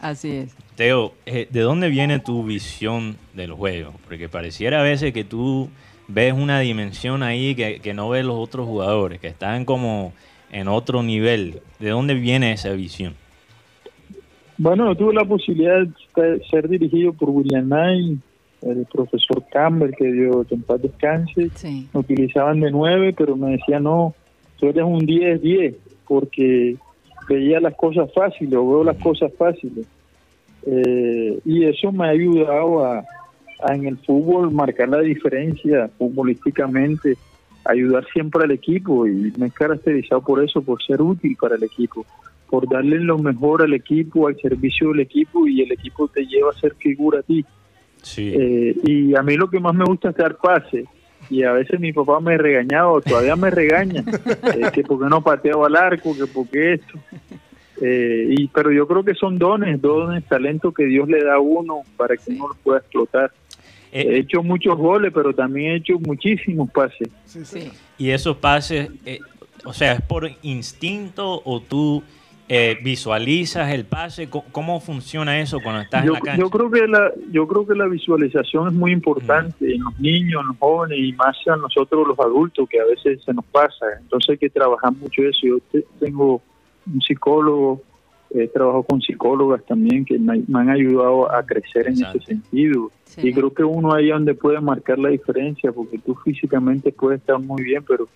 Así es. Teo, eh, ¿de dónde viene tu visión del juego? Porque pareciera a veces que tú ves una dimensión ahí que, que no ves los otros jugadores, que están como en otro nivel. ¿De dónde viene esa visión? Bueno, yo tuve la posibilidad de ser dirigido por William Knight, el profesor Campbell, que dio en paz descanse. Me utilizaban de nueve, pero me decía, no, tú eres un 10-10, porque veía las cosas fáciles, o veo las cosas fáciles. Eh, y eso me ha ayudado a, a en el fútbol marcar la diferencia futbolísticamente, ayudar siempre al equipo y me he caracterizado por eso, por ser útil para el equipo, por darle lo mejor al equipo, al servicio del equipo y el equipo te lleva a ser figura a ti. Eh, y a mí lo que más me gusta es dar pase. Y a veces mi papá me regañaba, o todavía me regaña, [laughs] eh, que porque no pateo al arco, que porque esto. Eh, y Pero yo creo que son dones, dones, talentos que Dios le da a uno para que uno los pueda explotar. he hecho muchos goles, pero también he hecho muchísimos pases. Y esos pases, eh, o sea, ¿es por instinto o tú eh, visualizas el pase? ¿Cómo, cómo funciona eso cuando estás en la cancha? yo creo que la yo creo que la visualización es muy importante en los niños, en los jóvenes y más a nosotros los adultos que a veces se nos pasa. Entonces hay que trabajar mucho eso. Yo te- tengo un psicólogo, he trabajado con psicólogas también que me, me han ayudado a crecer en ese sentido. Y creo que uno ahí es donde puede marcar la diferencia, porque tú físicamente puedes estar muy bien, pero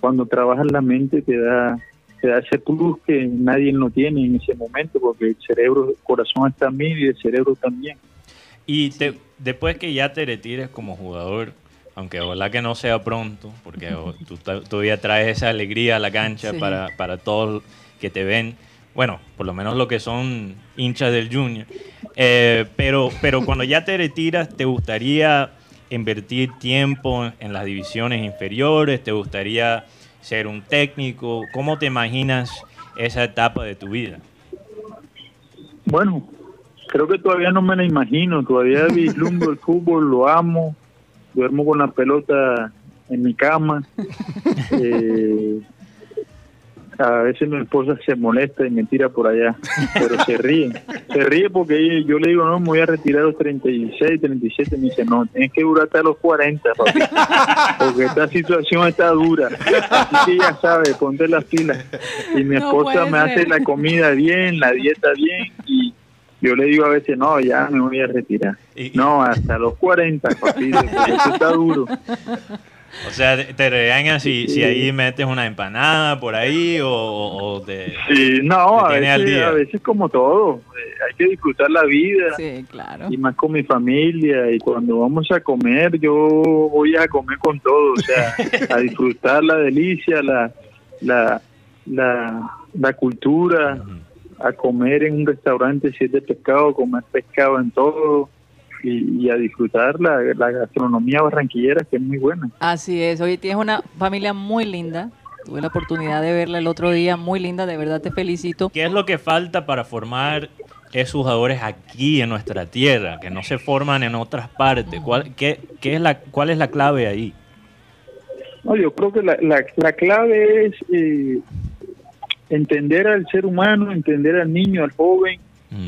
cuando trabajas la mente te da te da ese plus que nadie lo tiene en ese momento, porque el cerebro, el corazón está mil y el cerebro también. Y te- después que ya te retires como jugador, aunque ojalá que no sea pronto, porque [laughs] tú todavía traes esa alegría a la cancha Sí. para, para todos que te ven, bueno, por lo menos los que son hinchas del Junior. Eh, pero, pero cuando ya te retiras, ¿te gustaría invertir tiempo en las divisiones inferiores? ¿Te gustaría ser un técnico? ¿Cómo te imaginas esa etapa de tu vida? Bueno, creo que todavía no me la imagino, todavía vislumbro el fútbol, lo amo, duermo con la pelota en mi cama. [laughs] Eh, a veces mi esposa se molesta y me tira por allá, pero se ríe. Se ríe porque ella- yo le digo, no, me voy a retirar a los 36, 37. Me dice, no, tienes que durar hasta los 40, papi, porque esta situación está dura. Así que ya sabes, ponte las pilas. Y mi esposa me hace la comida bien, la dieta bien, y yo le digo a veces, no, ya me voy a retirar. No, hasta los 40, papi, porque esto está duro. O sea, te- regañan si, si ahí metes una empanada por ahí o, o- te... Sí, no, te a al veces, día. a veces como todo, eh, hay que disfrutar la vida. Sí, claro. Y más con mi familia, y cuando vamos a comer, yo voy a comer con todo, o sea, a [laughs] disfrutar la delicia, la, la, la, la cultura, a comer en un restaurante si es de pescado, comer pescado en todo, y, y a disfrutar la, la gastronomía barranquillera, que es muy buena. Así es. Oye, tienes una familia muy linda. Tuve la oportunidad de verla el otro día, muy linda, de verdad te felicito. ¿Qué es lo que falta para formar esos jugadores aquí en nuestra tierra, que no se forman en otras partes? ¿Cuál, qué, qué es la, ¿Cuál es la clave ahí? No, yo creo que la, la, la clave es eh, entender al ser humano, entender al niño, al joven,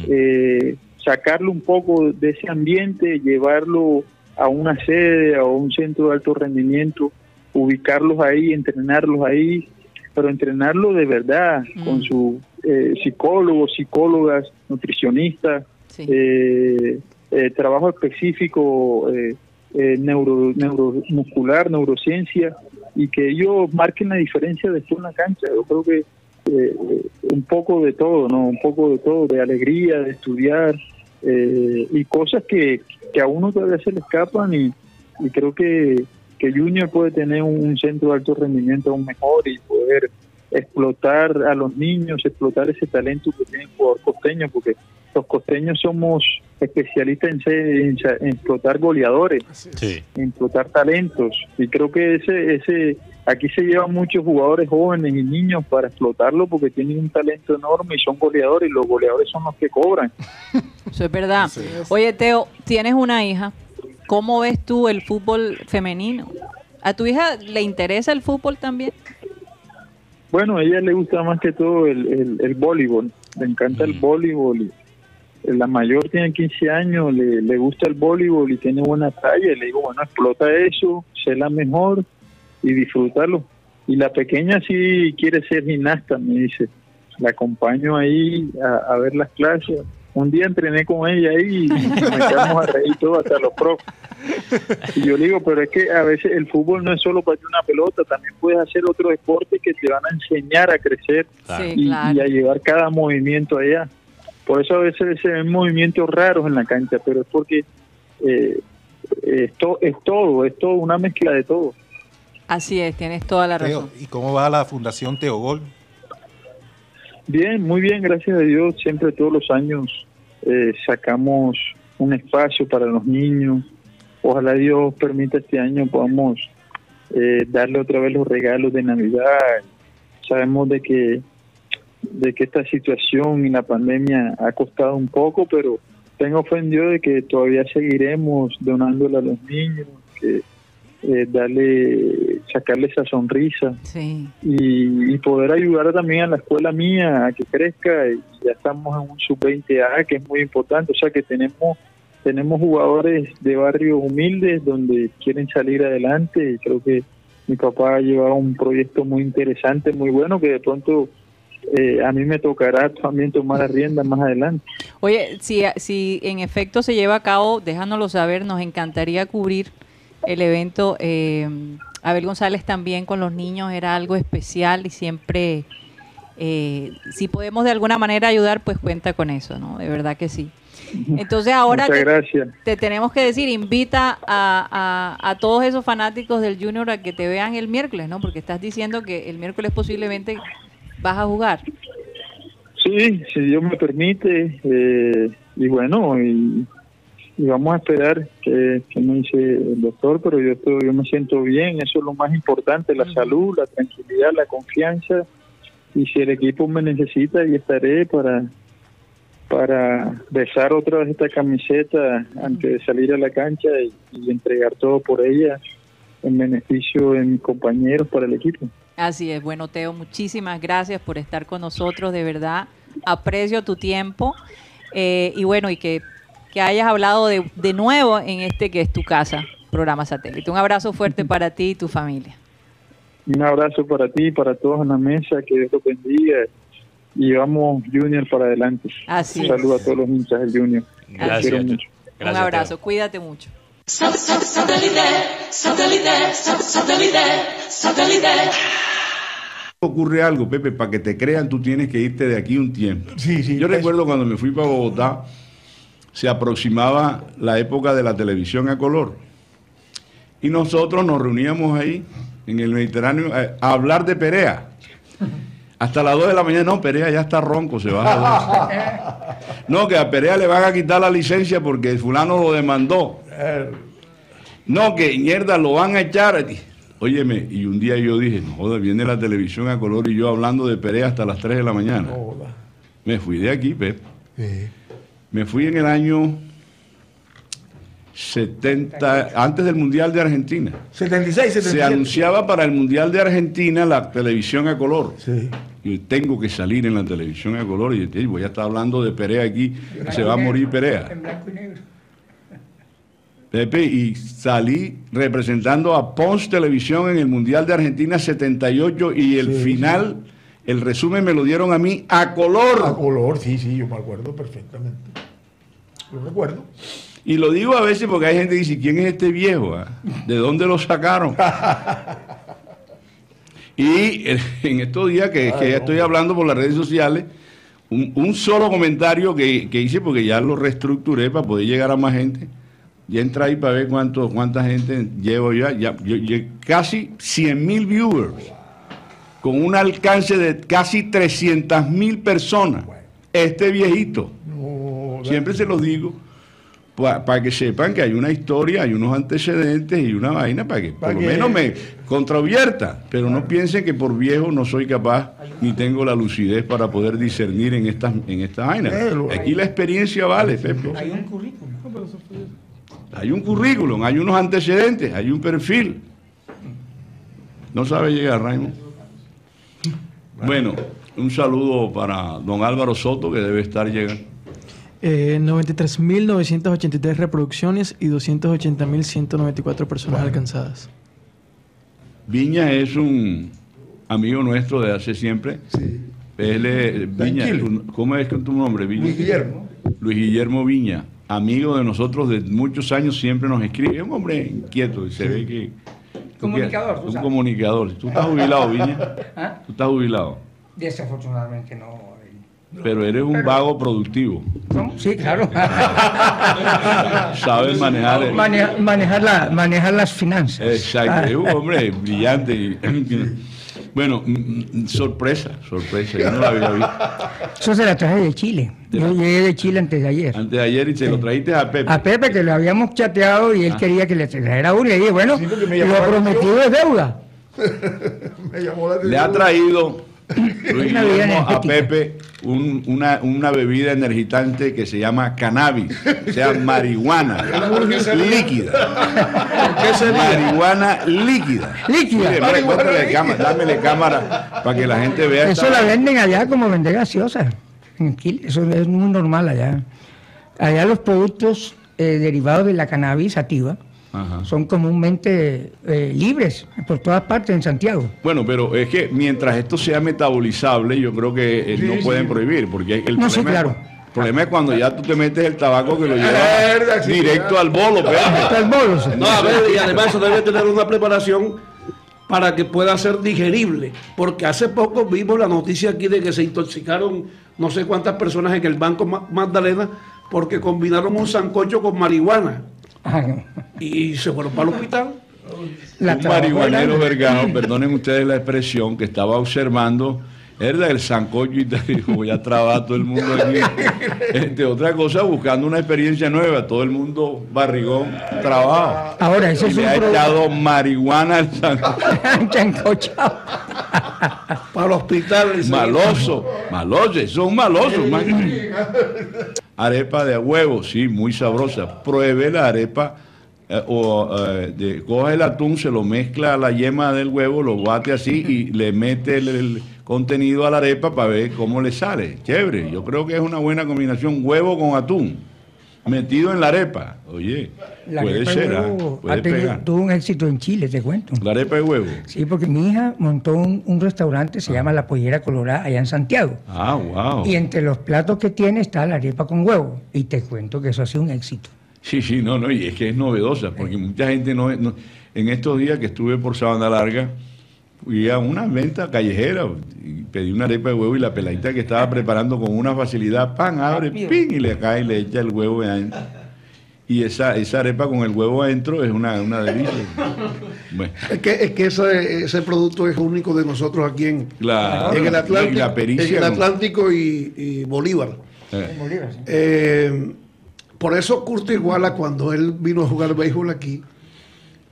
eh, sacarlo un poco de ese ambiente, llevarlo a una sede, a un centro de alto rendimiento, ubicarlos ahí, entrenarlos ahí, pero entrenarlo de verdad, con su eh, psicólogos, psicólogas, nutricionistas, eh, eh, trabajo específico, eh, eh, neuro, neuromuscular, neurociencia, y que ellos marquen la diferencia después en la cancha. Yo creo que un poco de todo, ¿no? Un poco de todo, de alegría, de estudiar, eh, y cosas que, que a uno todavía se le escapan y, y creo que, que Junior puede tener un, centro de alto rendimiento aún mejor y poder explotar a los niños, explotar ese talento que tiene el jugador costeño, porque los costeños somos especialistas en, ser- en en explotar goleadores, Sí. en explotar talentos, y creo que ese, ese, aquí se llevan muchos jugadores jóvenes y niños para explotarlo porque tienen un talento enorme y son goleadores, y los goleadores son los que cobran. [laughs] Eso es verdad. Oye, Teo, tienes una hija. ¿Cómo ves tú el fútbol femenino? ¿A tu hija le interesa el fútbol también? Bueno, a ella le gusta más que todo el, el, el voleibol, le encanta el voleibol. La mayor tiene 15 años, le, le gusta el voleibol y tiene buena talla. Y le digo, bueno, explota eso, sé la mejor y disfrútalo. Y la pequeña sí quiere ser gimnasta, me dice. La acompaño ahí a, a ver las clases. Un día entrené con ella ahí y nos a reír todo hasta los profes. Y yo le digo, pero es que a veces el fútbol no es solo para una pelota, también puedes hacer otros deportes que te van a enseñar a crecer Sí, y, claro. y a llevar cada movimiento allá. Por eso a veces se ven movimientos raros en la cancha, pero es porque eh, es, to- es todo, es todo, una mezcla de todo. Así es, tienes toda la Teo, razón. ¿y cómo va la Fundación Teogol? Bien, muy bien, gracias a Dios. Siempre todos los años eh, sacamos un espacio para los niños. Ojalá Dios permita este año podamos eh, darle otra vez los regalos de Navidad. Sabemos de que de que esta situación y la pandemia ha costado un poco, pero tengo fe en Dios de que todavía seguiremos donándole a los niños, que eh, darle, sacarle esa sonrisa Sí. y, y poder ayudar también a la escuela mía a que crezca. Y ya estamos en un sub-20A que es muy importante, o sea que tenemos tenemos jugadores de barrios humildes donde quieren salir adelante. Y creo que mi papá ha llevado un proyecto muy interesante, muy bueno que de pronto eh, a mí me tocará también tomar la rienda más adelante. Oye, si, si en efecto se lleva a cabo, déjanoslo saber, nos encantaría cubrir el evento. Eh, Abel González también con los niños era algo especial y siempre, eh, si podemos de alguna manera ayudar, pues cuenta con eso, ¿no? De verdad que sí. Entonces ahora te, te tenemos que decir, invita a, a, a todos esos fanáticos del Junior a que te vean el miércoles, ¿no? Porque estás diciendo que el miércoles posiblemente vas a jugar. Sí, si Dios me permite. eh, y bueno, y, y vamos a esperar que, que me dice el doctor, pero yo, estoy- yo me siento bien. Eso es lo más importante, la salud, la tranquilidad, la confianza. Y si el equipo me necesita, y estaré para, para besar otra vez esta camiseta antes de salir a la cancha y, y entregar todo por ella en beneficio de mis compañeros para el equipo. Así es, bueno Teo, muchísimas gracias por estar con nosotros, de verdad, aprecio tu tiempo eh, y bueno, y que, que hayas hablado de, de nuevo en este que es tu casa, programa satélite. Un abrazo fuerte [laughs] para ti y tu familia. Un abrazo para ti y para todos en la mesa, que Dios los bendiga y vamos Junior para adelante. Así Un es. saludo a todos los hinchas del Junior. Gracias, mucho. Un abrazo, cuídate mucho. Ocurre algo, Pepe, para que te crean tú tienes que irte de aquí un tiempo. Yo recuerdo cuando me fui para Bogotá, se aproximaba la época de la televisión a color. Y nosotros nos reuníamos ahí, en el Mediterráneo, a, a hablar de Perea. Hasta las 2 de la mañana, no, Perea ya está ronco, se va a [laughs] No, que a Perea le van a quitar la licencia porque el fulano lo demandó. No, que mierda, lo van a echar. Óyeme, y un día yo dije, no joda, viene la televisión a color y yo hablando de Perea hasta las 3 de la mañana. Me fui de aquí, Pep. Me fui en el año 70, antes del Mundial de Argentina. 76, Se 77. anunciaba para el Mundial de Argentina la televisión a color. Y tengo que salir en la televisión a color. Y "Ey, voy a estar hablando de Perea aquí, se va a morir Perea. En blanco y negro. Pepe, y salí representando a Pons Televisión en el Mundial de Argentina 78 y el final, el resumen me lo dieron a mí a color. A color, sí, sí, yo me acuerdo perfectamente. Lo recuerdo. Y lo digo a veces porque hay gente que dice, ¿quién es este viejo? ah? ¿De dónde lo sacaron? [laughs] y eh, en estos días que, que ya estoy hablando por las redes sociales, un, un solo comentario que, que hice porque ya lo reestructuré para poder llegar a más gente. Ya entra ahí para ver cuánto, cuánta gente llevo ya. ya yo- yo- casi 100 mil viewers. Con un alcance de casi 300 mil personas. Este viejito. Siempre se lo digo para que sepan que hay una historia, hay unos antecedentes y una vaina para que por lo menos me contravierta, pero no piensen que por viejo no soy capaz ni tengo la lucidez para poder discernir en estas en esta vaina. Aquí la experiencia vale, Pepe. Hay un currículum. Hay un currículum, hay unos antecedentes, hay un perfil. No sabe llegar, Raymond. Bueno, un saludo para don Álvaro Soto, que debe estar llegando. Eh, 93.983 reproducciones y 280.194 personas alcanzadas. Viña es un amigo nuestro de hace siempre. Él es- Viña, ¿cómo es que tu nombre, Viña? Luis Guillermo. Luis Guillermo Viña, amigo de nosotros de muchos años, siempre nos escribe. Es un hombre inquieto y se ve que. Comunicador, tú Un sabes. comunicador. ¿Tú estás jubilado, Viña? [laughs] ¿Ah? Tú estás jubilado. Desafortunadamente no. Pero eres un vago productivo. Sí, claro. [laughs] Sabes manejar. el- Maneja- manejar, la, manejar las finanzas. Exacto, es un hombre brillante. y- bueno, mm, mm, sorpresa, sorpresa. Yo no la había visto. [laughs] Eso se la traje de Chile. Yo llegué de Chile antes de ayer. Antes de ayer y se lo trajiste a Pepe. A Pepe, que lo habíamos chateado y él Ah. quería que le trajera uno. Y dije, bueno, lo prometido es deuda. [laughs] Me llamó la Le ha traído Guillermo a. Pepe un- una, una bebida energizante que se llama cannabis, o sea, marihuana líquida. Marihuana líquida. Líquida. Mire, muéstrale cámara, dámele cámara para que la gente vea. Eso esta- la venden allá como vender gaseosa. En Chile, eso es muy normal allá. Allá los productos eh, derivados de la cannabis sativa Ajá. son comúnmente eh, libres por todas partes en Santiago. Bueno, pero es que mientras esto sea metabolizable, yo creo que eh, no Sí, pueden prohibir, porque el No, sí, problema, claro. el problema es cuando ya tú te metes el tabaco que lo llevas Verdad, sí, directo ya. al bolo. No, a ver, y además eso debe tener una preparación para que pueda ser digerible. Porque hace poco vimos la noticia aquí de que se intoxicaron no sé cuántas personas en el Banco Ma- Magdalena porque combinaron un sancocho con marihuana y se fueron para el hospital. La un marihuanero vergado, perdonen ustedes la expresión, que estaba observando, era el sancocho y dijo, [laughs] ya trabaja todo el mundo aquí. Este, otra cosa, buscando una experiencia nueva, todo el mundo barrigón, trabajo. Ahora, ese Y es le un ha echado marihuana al sancocho. [laughs] Para el hospital. Maloso, maloso, son malosos. Arepa de huevo, sí, muy sabrosa. Pruebe la arepa. eh, o eh, de- coge el atún, se lo mezcla a la yema del huevo, lo bate así y [laughs] le mete el, el contenido a la arepa para ver cómo le sale. Chévere, yo creo que es una buena combinación huevo con atún metido en la arepa. Oye, La puede arepa de ser, ¿ah? huevo puede ha tenido- tuvo un éxito en Chile, te cuento. La arepa de huevo. Sí, porque mi hija montó un, un restaurante, se llama La Pollera Colorada, allá en Santiago. Ah, wow. Y entre los platos que tiene está la arepa con huevo. Y te cuento que eso ha sido un éxito. Sí, sí, no, no, y es que es novedosa, porque mucha gente no, no- en estos días que estuve por Sabana Larga, fui a una venta callejera y pedí una arepa de huevo y la peladita que estaba preparando con una facilidad, pan, abre, pin, y le cae y le echa el huevo adentro. Y esa, esa arepa con el huevo adentro es una, una delicia. Bueno, Es que, es que ese, ese producto es único de nosotros aquí en, Claro, en el Atlántico, y la pericia en el con- Atlántico y, y Bolívar. eh, Eh, por eso Curtis Iguala, cuando él vino a jugar béisbol aquí,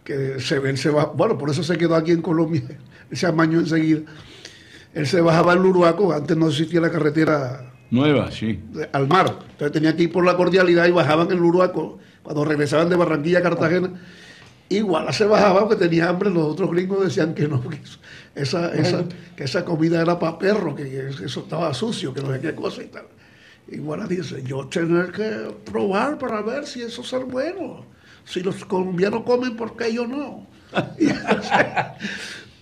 que se, él se va, bueno, por eso se quedó aquí en Colombia, se amañó enseguida. Él se bajaba al Uruaco, antes no existía la carretera nueva, sí. al mar, entonces tenía que ir por la cordialidad y bajaban en el Uruaco, cuando regresaban de Barranquilla a Cartagena. Igual se bajaba porque tenía hambre, los otros gringos decían que no, que eso- esa, esa, que esa comida era para perro, que eso estaba sucio, que no sé qué cosa y tal. Igual dice, yo tener que probar para ver si eso es bueno. Si los colombianos comen, ¿por qué yo no? [laughs]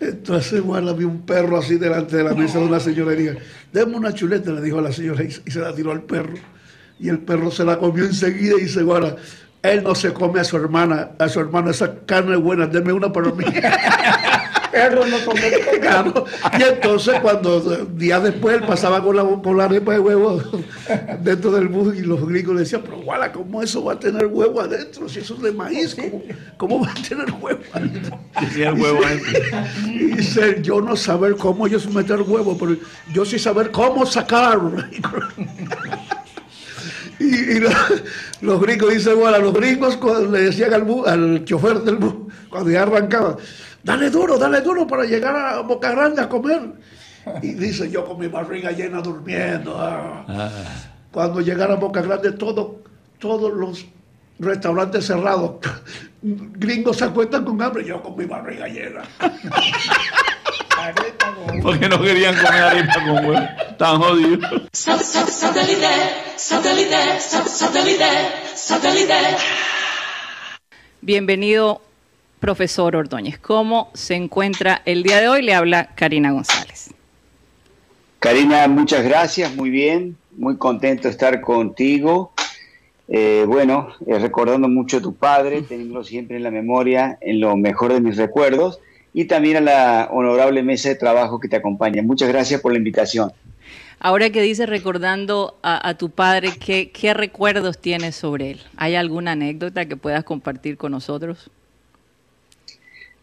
Entonces igual había un perro así delante de la mesa de una señora y dijo, deme una chuleta, le dijo a la señora y, se la tiró al perro. Y el perro se la comió enseguida y dice, bueno, él no se come a su hermana, a su hermano, esa carne es buena, deme una para mí. [laughs] Perro no come. Claro. Y entonces cuando eh, días después él pasaba con la, con la arepa de huevo [laughs] dentro del bus y los gringos le decían, pero guala, ¿cómo eso va a tener huevo adentro? Si eso es de maíz, ¿cómo, cómo va a tener huevo adentro? El huevo. Y dice, yo no saber cómo ellos meter huevo, pero yo sí saber cómo sacar. [laughs] Y, y lo- los gringos dicen, bueno, los gringos cuando le decían al, bu- al chofer del bus, cuando ya arrancaba, dale duro, dale duro para llegar a Boca Grande a comer. Y dice, yo con mi barriga llena durmiendo. ah". Cuando llegara a Boca Grande, todo, todos los restaurantes cerrados, [laughs] gringos se acuestan con hambre, yo con mi barriga llena. Porque no querían comer arepa con huevo. Tan jodidos. Bienvenido, profesor Ordóñez. ¿Cómo se encuentra el día de hoy? Le habla Karina González. Karina, muchas gracias, muy bien, muy contento de estar contigo. Eh, bueno, eh, recordando mucho a tu padre, teniéndolo siempre en la memoria, en lo mejor de mis recuerdos, y también a la honorable mesa de trabajo que te acompaña. Muchas gracias por la invitación. Ahora que dices recordando a, a tu padre, ¿qué, ¿qué recuerdos tienes sobre él? ¿Hay alguna anécdota que puedas compartir con nosotros?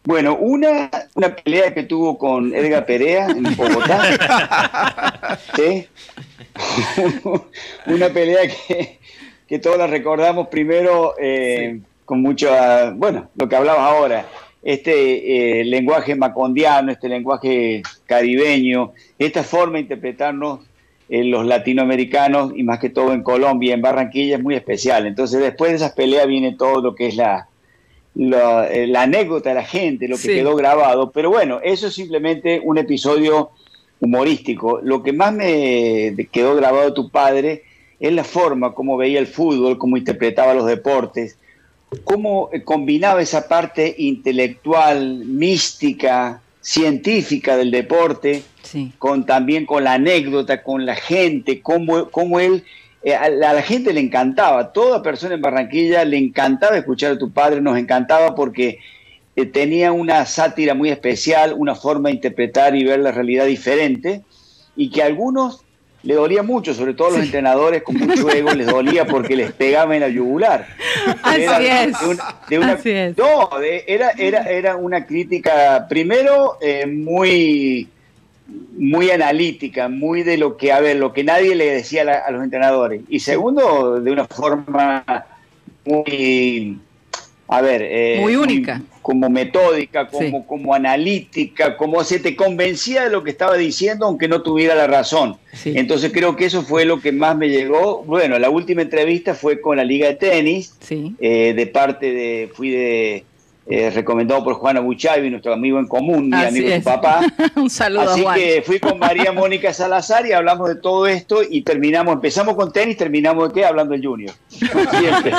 Bueno, una, una pelea que tuvo con Edgar Perea en Bogotá. [laughs] ¿sí? [laughs] una pelea que, que todos la recordamos primero eh, con mucho, bueno, lo que hablabas ahora, este eh, lenguaje macondiano, este lenguaje caribeño, esta forma de interpretarnos eh, los latinoamericanos y más que todo en Colombia, en Barranquilla, es muy especial. Entonces después de esas peleas viene todo lo que es la, la, eh, la anécdota de la gente, lo que Sí. quedó grabado. Pero bueno, eso es simplemente un episodio humorístico. Lo que más me quedó grabado de tu padre es la forma como veía el fútbol, cómo interpretaba los deportes, cómo eh, combinaba esa parte intelectual, mística, científica del deporte, con también con la anécdota, con la gente, cómo, cómo él a, la, a la gente le encantaba, toda persona en Barranquilla le encantaba escuchar a tu padre, nos encantaba porque eh, tenía una sátira muy especial, una forma de interpretar y ver la realidad diferente, y que a algunos le dolía mucho, sobre todo a los entrenadores con mucho [laughs] ego, les dolía porque les pegaba en la yugular. Así Era es. de una- de una- Así es. No, de- era, era, era una crítica, primero, eh, muy muy analítica, muy de lo que, a ver, lo que nadie le decía a, la- a los entrenadores. Y segundo, de una forma muy, a ver, eh, Muy única. como metódica, como, como analítica, como se te convencía de lo que estaba diciendo aunque no tuviera la razón. Entonces creo que eso fue lo que más me llegó. Bueno, la última entrevista fue con la Liga de Tenis, eh, de parte de, fui de eh, recomendado por Juana Buchavi, nuestro amigo en común, mi amigo de su papá. [laughs] Un saludo Así a Juan. que fui con María Mónica Salazar y hablamos de todo esto y terminamos, empezamos con tenis, terminamos de qué, hablando del Junior. Siempre.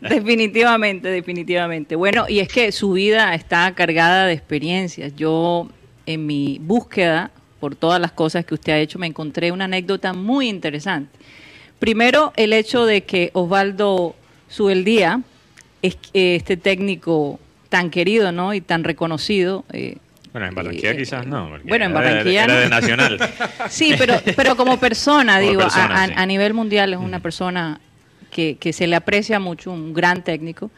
[laughs] Definitivamente, definitivamente. Bueno, y es que su vida está cargada de experiencias. Yo, en mi búsqueda por todas las cosas que usted ha hecho, me encontré una anécdota muy interesante. Primero, el hecho de que Osvaldo Subeldía, es eh, este técnico tan querido ¿no? y tan reconocido, eh, Bueno, en Barranquilla quizás no. bueno, en Barranquilla Era, de Nacional. [laughs] Sí, pero, pero como persona, Como digo, a- persona, a, sí. a nivel mundial es una persona que, que se le aprecia mucho, un gran técnico.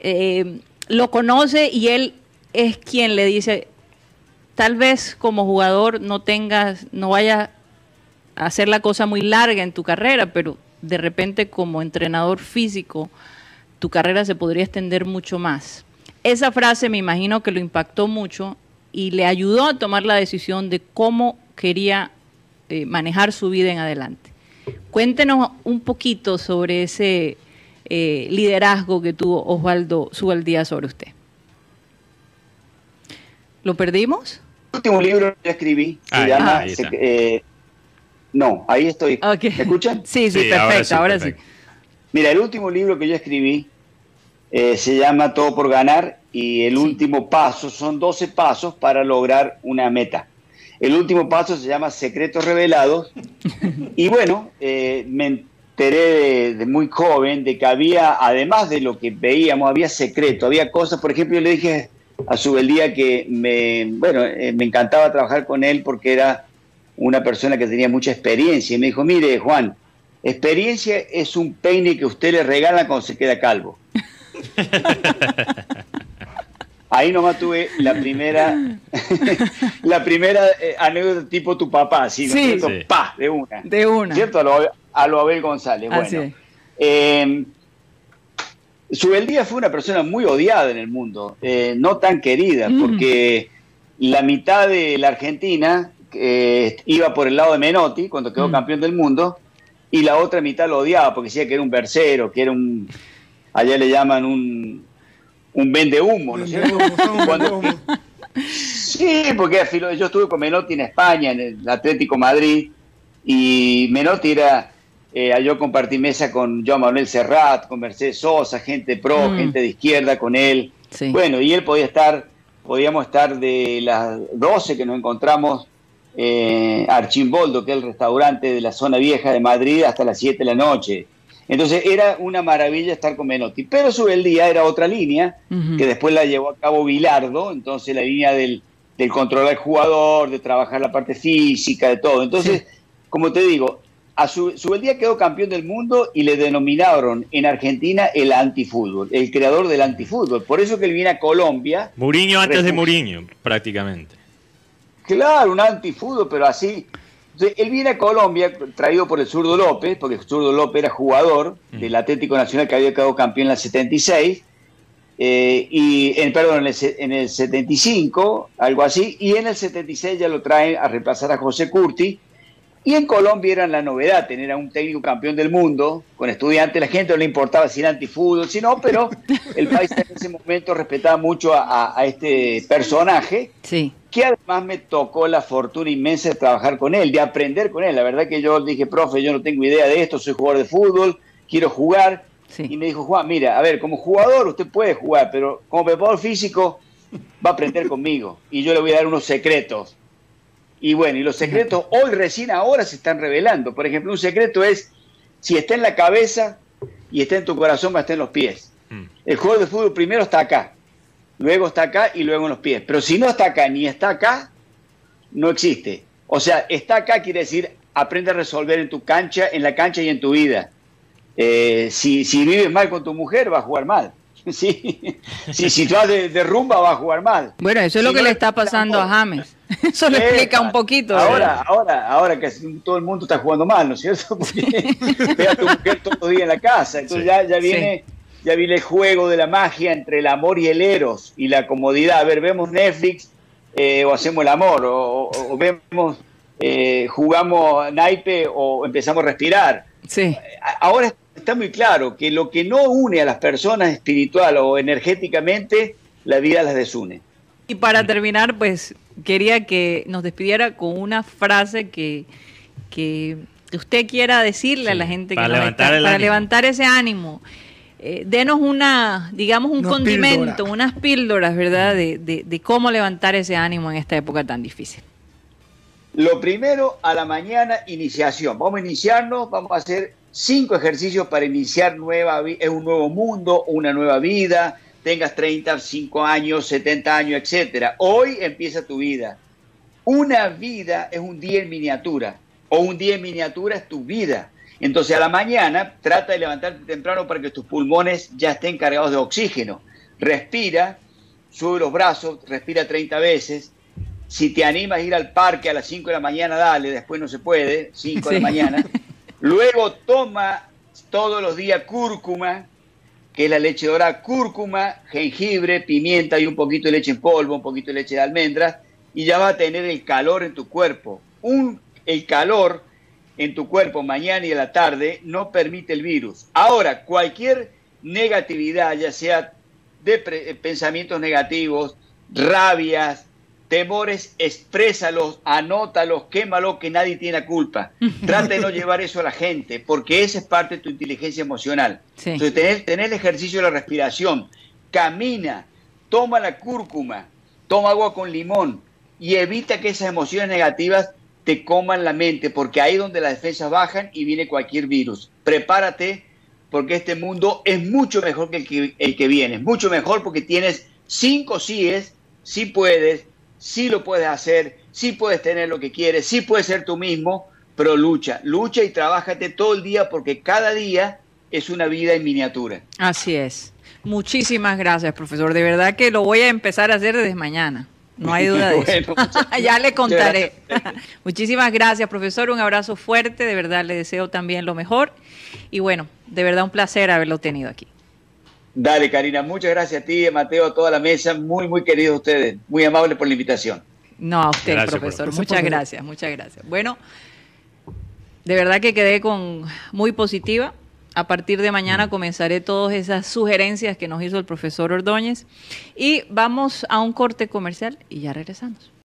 Eh, lo conoce y él es quien le dice, tal vez como jugador no tengas, no vayas a hacer la cosa muy larga en tu carrera, pero de repente como entrenador físico, tu carrera se podría extender mucho más. Esa frase me imagino que lo impactó mucho y le ayudó a tomar la decisión de cómo quería eh, manejar su vida en adelante. Cuéntenos un poquito sobre ese eh, liderazgo que tuvo Osvaldo Subaldía sobre usted. ¿Lo perdimos? El último libro que yo escribí se Ah, llama... ahí está. eh, no, ahí estoy. ¿Me escuchan? Sí, sí, Sí, ahora perfecto, sí, ahora sí. Mira, el último libro que yo escribí eh, se llama Todo por Ganar y el último paso son 12 pasos para lograr una meta. El último paso se llama Secretos Revelados [laughs] y bueno, eh, me enteré de, de muy joven de que había, además de lo que veíamos, había secreto, había cosas, por ejemplo, yo le dije a Subeldía que me, bueno, eh, me encantaba trabajar con él porque era una persona que tenía mucha experiencia. Y me dijo, mire Juan, experiencia es un peine que usted le regala cuando se queda calvo. Ahí nomás tuve la primera, [laughs] la primera eh, anécdota tipo tu papá, así, ¿no Sí. Pa, de una. De una. ¿Cierto? A lo, a lo Abel González. Así Bueno. Eh, Subeldía fue una persona muy odiada en el mundo, eh, no tan querida, Mm. porque la mitad de la Argentina eh, iba por el lado de Menotti cuando quedó Mm. campeón del mundo, y la otra mitad lo odiaba porque decía que era un versero, que era un, allá le llaman un, un vende humo, ¿no es cierto? Cuando- Sí, porque yo estuve con Menotti en España, en el Atlético Madrid, y Menotti era, eh, yo compartí mesa con Joan Manuel Serrat, con Mercedes Sosa, gente pro, Mm. gente de izquierda con él. Sí. Bueno, y él podía estar, podíamos estar de las 12 que nos encontramos eh, Archimboldo, que es el restaurante de la zona vieja de Madrid, hasta las 7 de la noche. Entonces era una maravilla estar con Menotti. Pero sobre el día era otra línea, que después la llevó a cabo Bilardo, entonces la línea del, del controlar al jugador, de trabajar la parte física, de todo. Entonces, como te digo, a su, Subeldía quedó campeón del mundo y le denominaron en Argentina el antifútbol, el creador del antifútbol. Por eso que él viene a Colombia. Muriño antes de Muriño, prácticamente. Claro, un antifútbol, pero así. Entonces, él viene a Colombia traído por el zurdo López, porque el zurdo López era jugador del Atlético Nacional que había quedado campeón en la 76, eh, y en, perdón, en el, en el 75, algo así, y en el 76 ya lo traen a reemplazar a José Curti, y en Colombia era la novedad tener a un técnico campeón del mundo, con estudiantes, la gente no le importaba si era antifútbol, si no, pero [laughs] el país en ese momento respetaba mucho a, a- a este personaje, Sí. Que además me tocó la fortuna inmensa de trabajar con él, de aprender con él. La verdad que yo dije, profe, yo no tengo idea de esto, soy jugador de fútbol, quiero jugar. Y me dijo, Juan, mira, a ver, como jugador usted puede jugar, pero como preparador físico va a aprender conmigo y yo le voy a dar unos secretos. Y bueno, y los secretos hoy recién ahora se están revelando. Por ejemplo, un secreto es si está en la cabeza y está en tu corazón, va a estar en los pies. El juego de fútbol primero está acá, luego está acá y luego en los pies. Pero si no está acá ni está acá, no existe. O sea, está acá quiere decir aprende a resolver en tu cancha, en la cancha y en tu vida. Eh, si, si vives mal con tu mujer, va a jugar mal. [laughs] Sí. Si, si tú vas de, de rumba, va a jugar mal. Bueno, eso es lo que no le está pasando a James. [laughs] Eso lo explica un poquito. Ahora, ¿verdad? ahora, ahora que todo el mundo está jugando mal, ¿no es cierto? [laughs] Porque ve a tu mujer todos los días en la casa. Entonces Sí. ya, ya viene ya viene el juego de la magia entre el amor y el eros y la comodidad. A ver, vemos Netflix eh, o hacemos el amor, o, o- o vemos, eh, jugamos naipe o empezamos a respirar. Sí. Ahora está muy claro que lo que no une a las personas espiritual o energéticamente, la vida las desune. Y para terminar, pues quería que nos despidiera con una frase que, que usted quiera decirle a la gente que para levantar está- el para ánimo. levantar ese ánimo. Eh, denos una, digamos, un Una condimento, píldora. unas píldoras, ¿verdad? De, de- de cómo levantar ese ánimo en esta época tan difícil. Lo primero, a la mañana, iniciación. Vamos a iniciarnos, vamos a hacer cinco ejercicios para iniciar nueva, vi- un nuevo mundo, una nueva vida, tengas 35 años, 70 años, etcétera. Hoy empieza tu vida. Una vida es un día en miniatura, o un día en miniatura es tu vida. Entonces a la mañana trata de levantarte temprano para que tus pulmones ya estén cargados de oxígeno. Respira, sube los brazos, respira 30 veces. Si te animas a ir al parque a las 5 de la mañana, dale, después no se puede, 5 de la mañana. [laughs] Luego toma todos los días cúrcuma, que es la leche dorada, cúrcuma, jengibre, pimienta y un poquito de leche en polvo, un poquito de leche de almendras, y ya va a tener el calor en tu cuerpo. Un, el calor en tu cuerpo mañana y a la tarde no permite el virus. Ahora, cualquier negatividad, ya sea de eh, pensamientos negativos, rabias, temores, exprésalos, anótalos, quémalos, que nadie tiene la culpa. [laughs] Trata de no llevar eso a la gente, porque esa es parte de tu inteligencia emocional. Sí. Entonces, tener, tener el ejercicio de la respiración, camina, toma la cúrcuma, toma agua con limón y evita que esas emociones negativas te coman la mente, porque ahí es donde las defensas bajan y viene cualquier virus. Prepárate, porque este mundo es mucho mejor que el que, el que viene, mucho mejor porque tienes cinco síes, sí puedes, sí lo puedes hacer, sí puedes tener lo que quieres, sí puedes ser tú mismo, pero lucha, lucha y trabájate todo el día porque cada día es una vida en miniatura. Así es. Muchísimas gracias, profesor. De verdad que lo voy a empezar a hacer desde mañana. No hay duda de [laughs] eso. Bueno, [laughs] ya le contaré. [laughs] Muchísimas gracias, profesor. Un abrazo fuerte. De verdad le deseo también lo mejor. Y bueno, de verdad un placer haberlo tenido aquí. Dale, Karina, muchas gracias a ti, a Mateo, a toda la mesa, muy, muy queridos ustedes, muy amables por la invitación. No, a usted, Gracias, profesor. profesor. Muchas gracias, muchas gracias. Bueno, de verdad que quedé con muy positiva. A partir de mañana comenzaré todas esas sugerencias que nos hizo el profesor Ordóñez. Y vamos a un corte comercial y ya regresamos.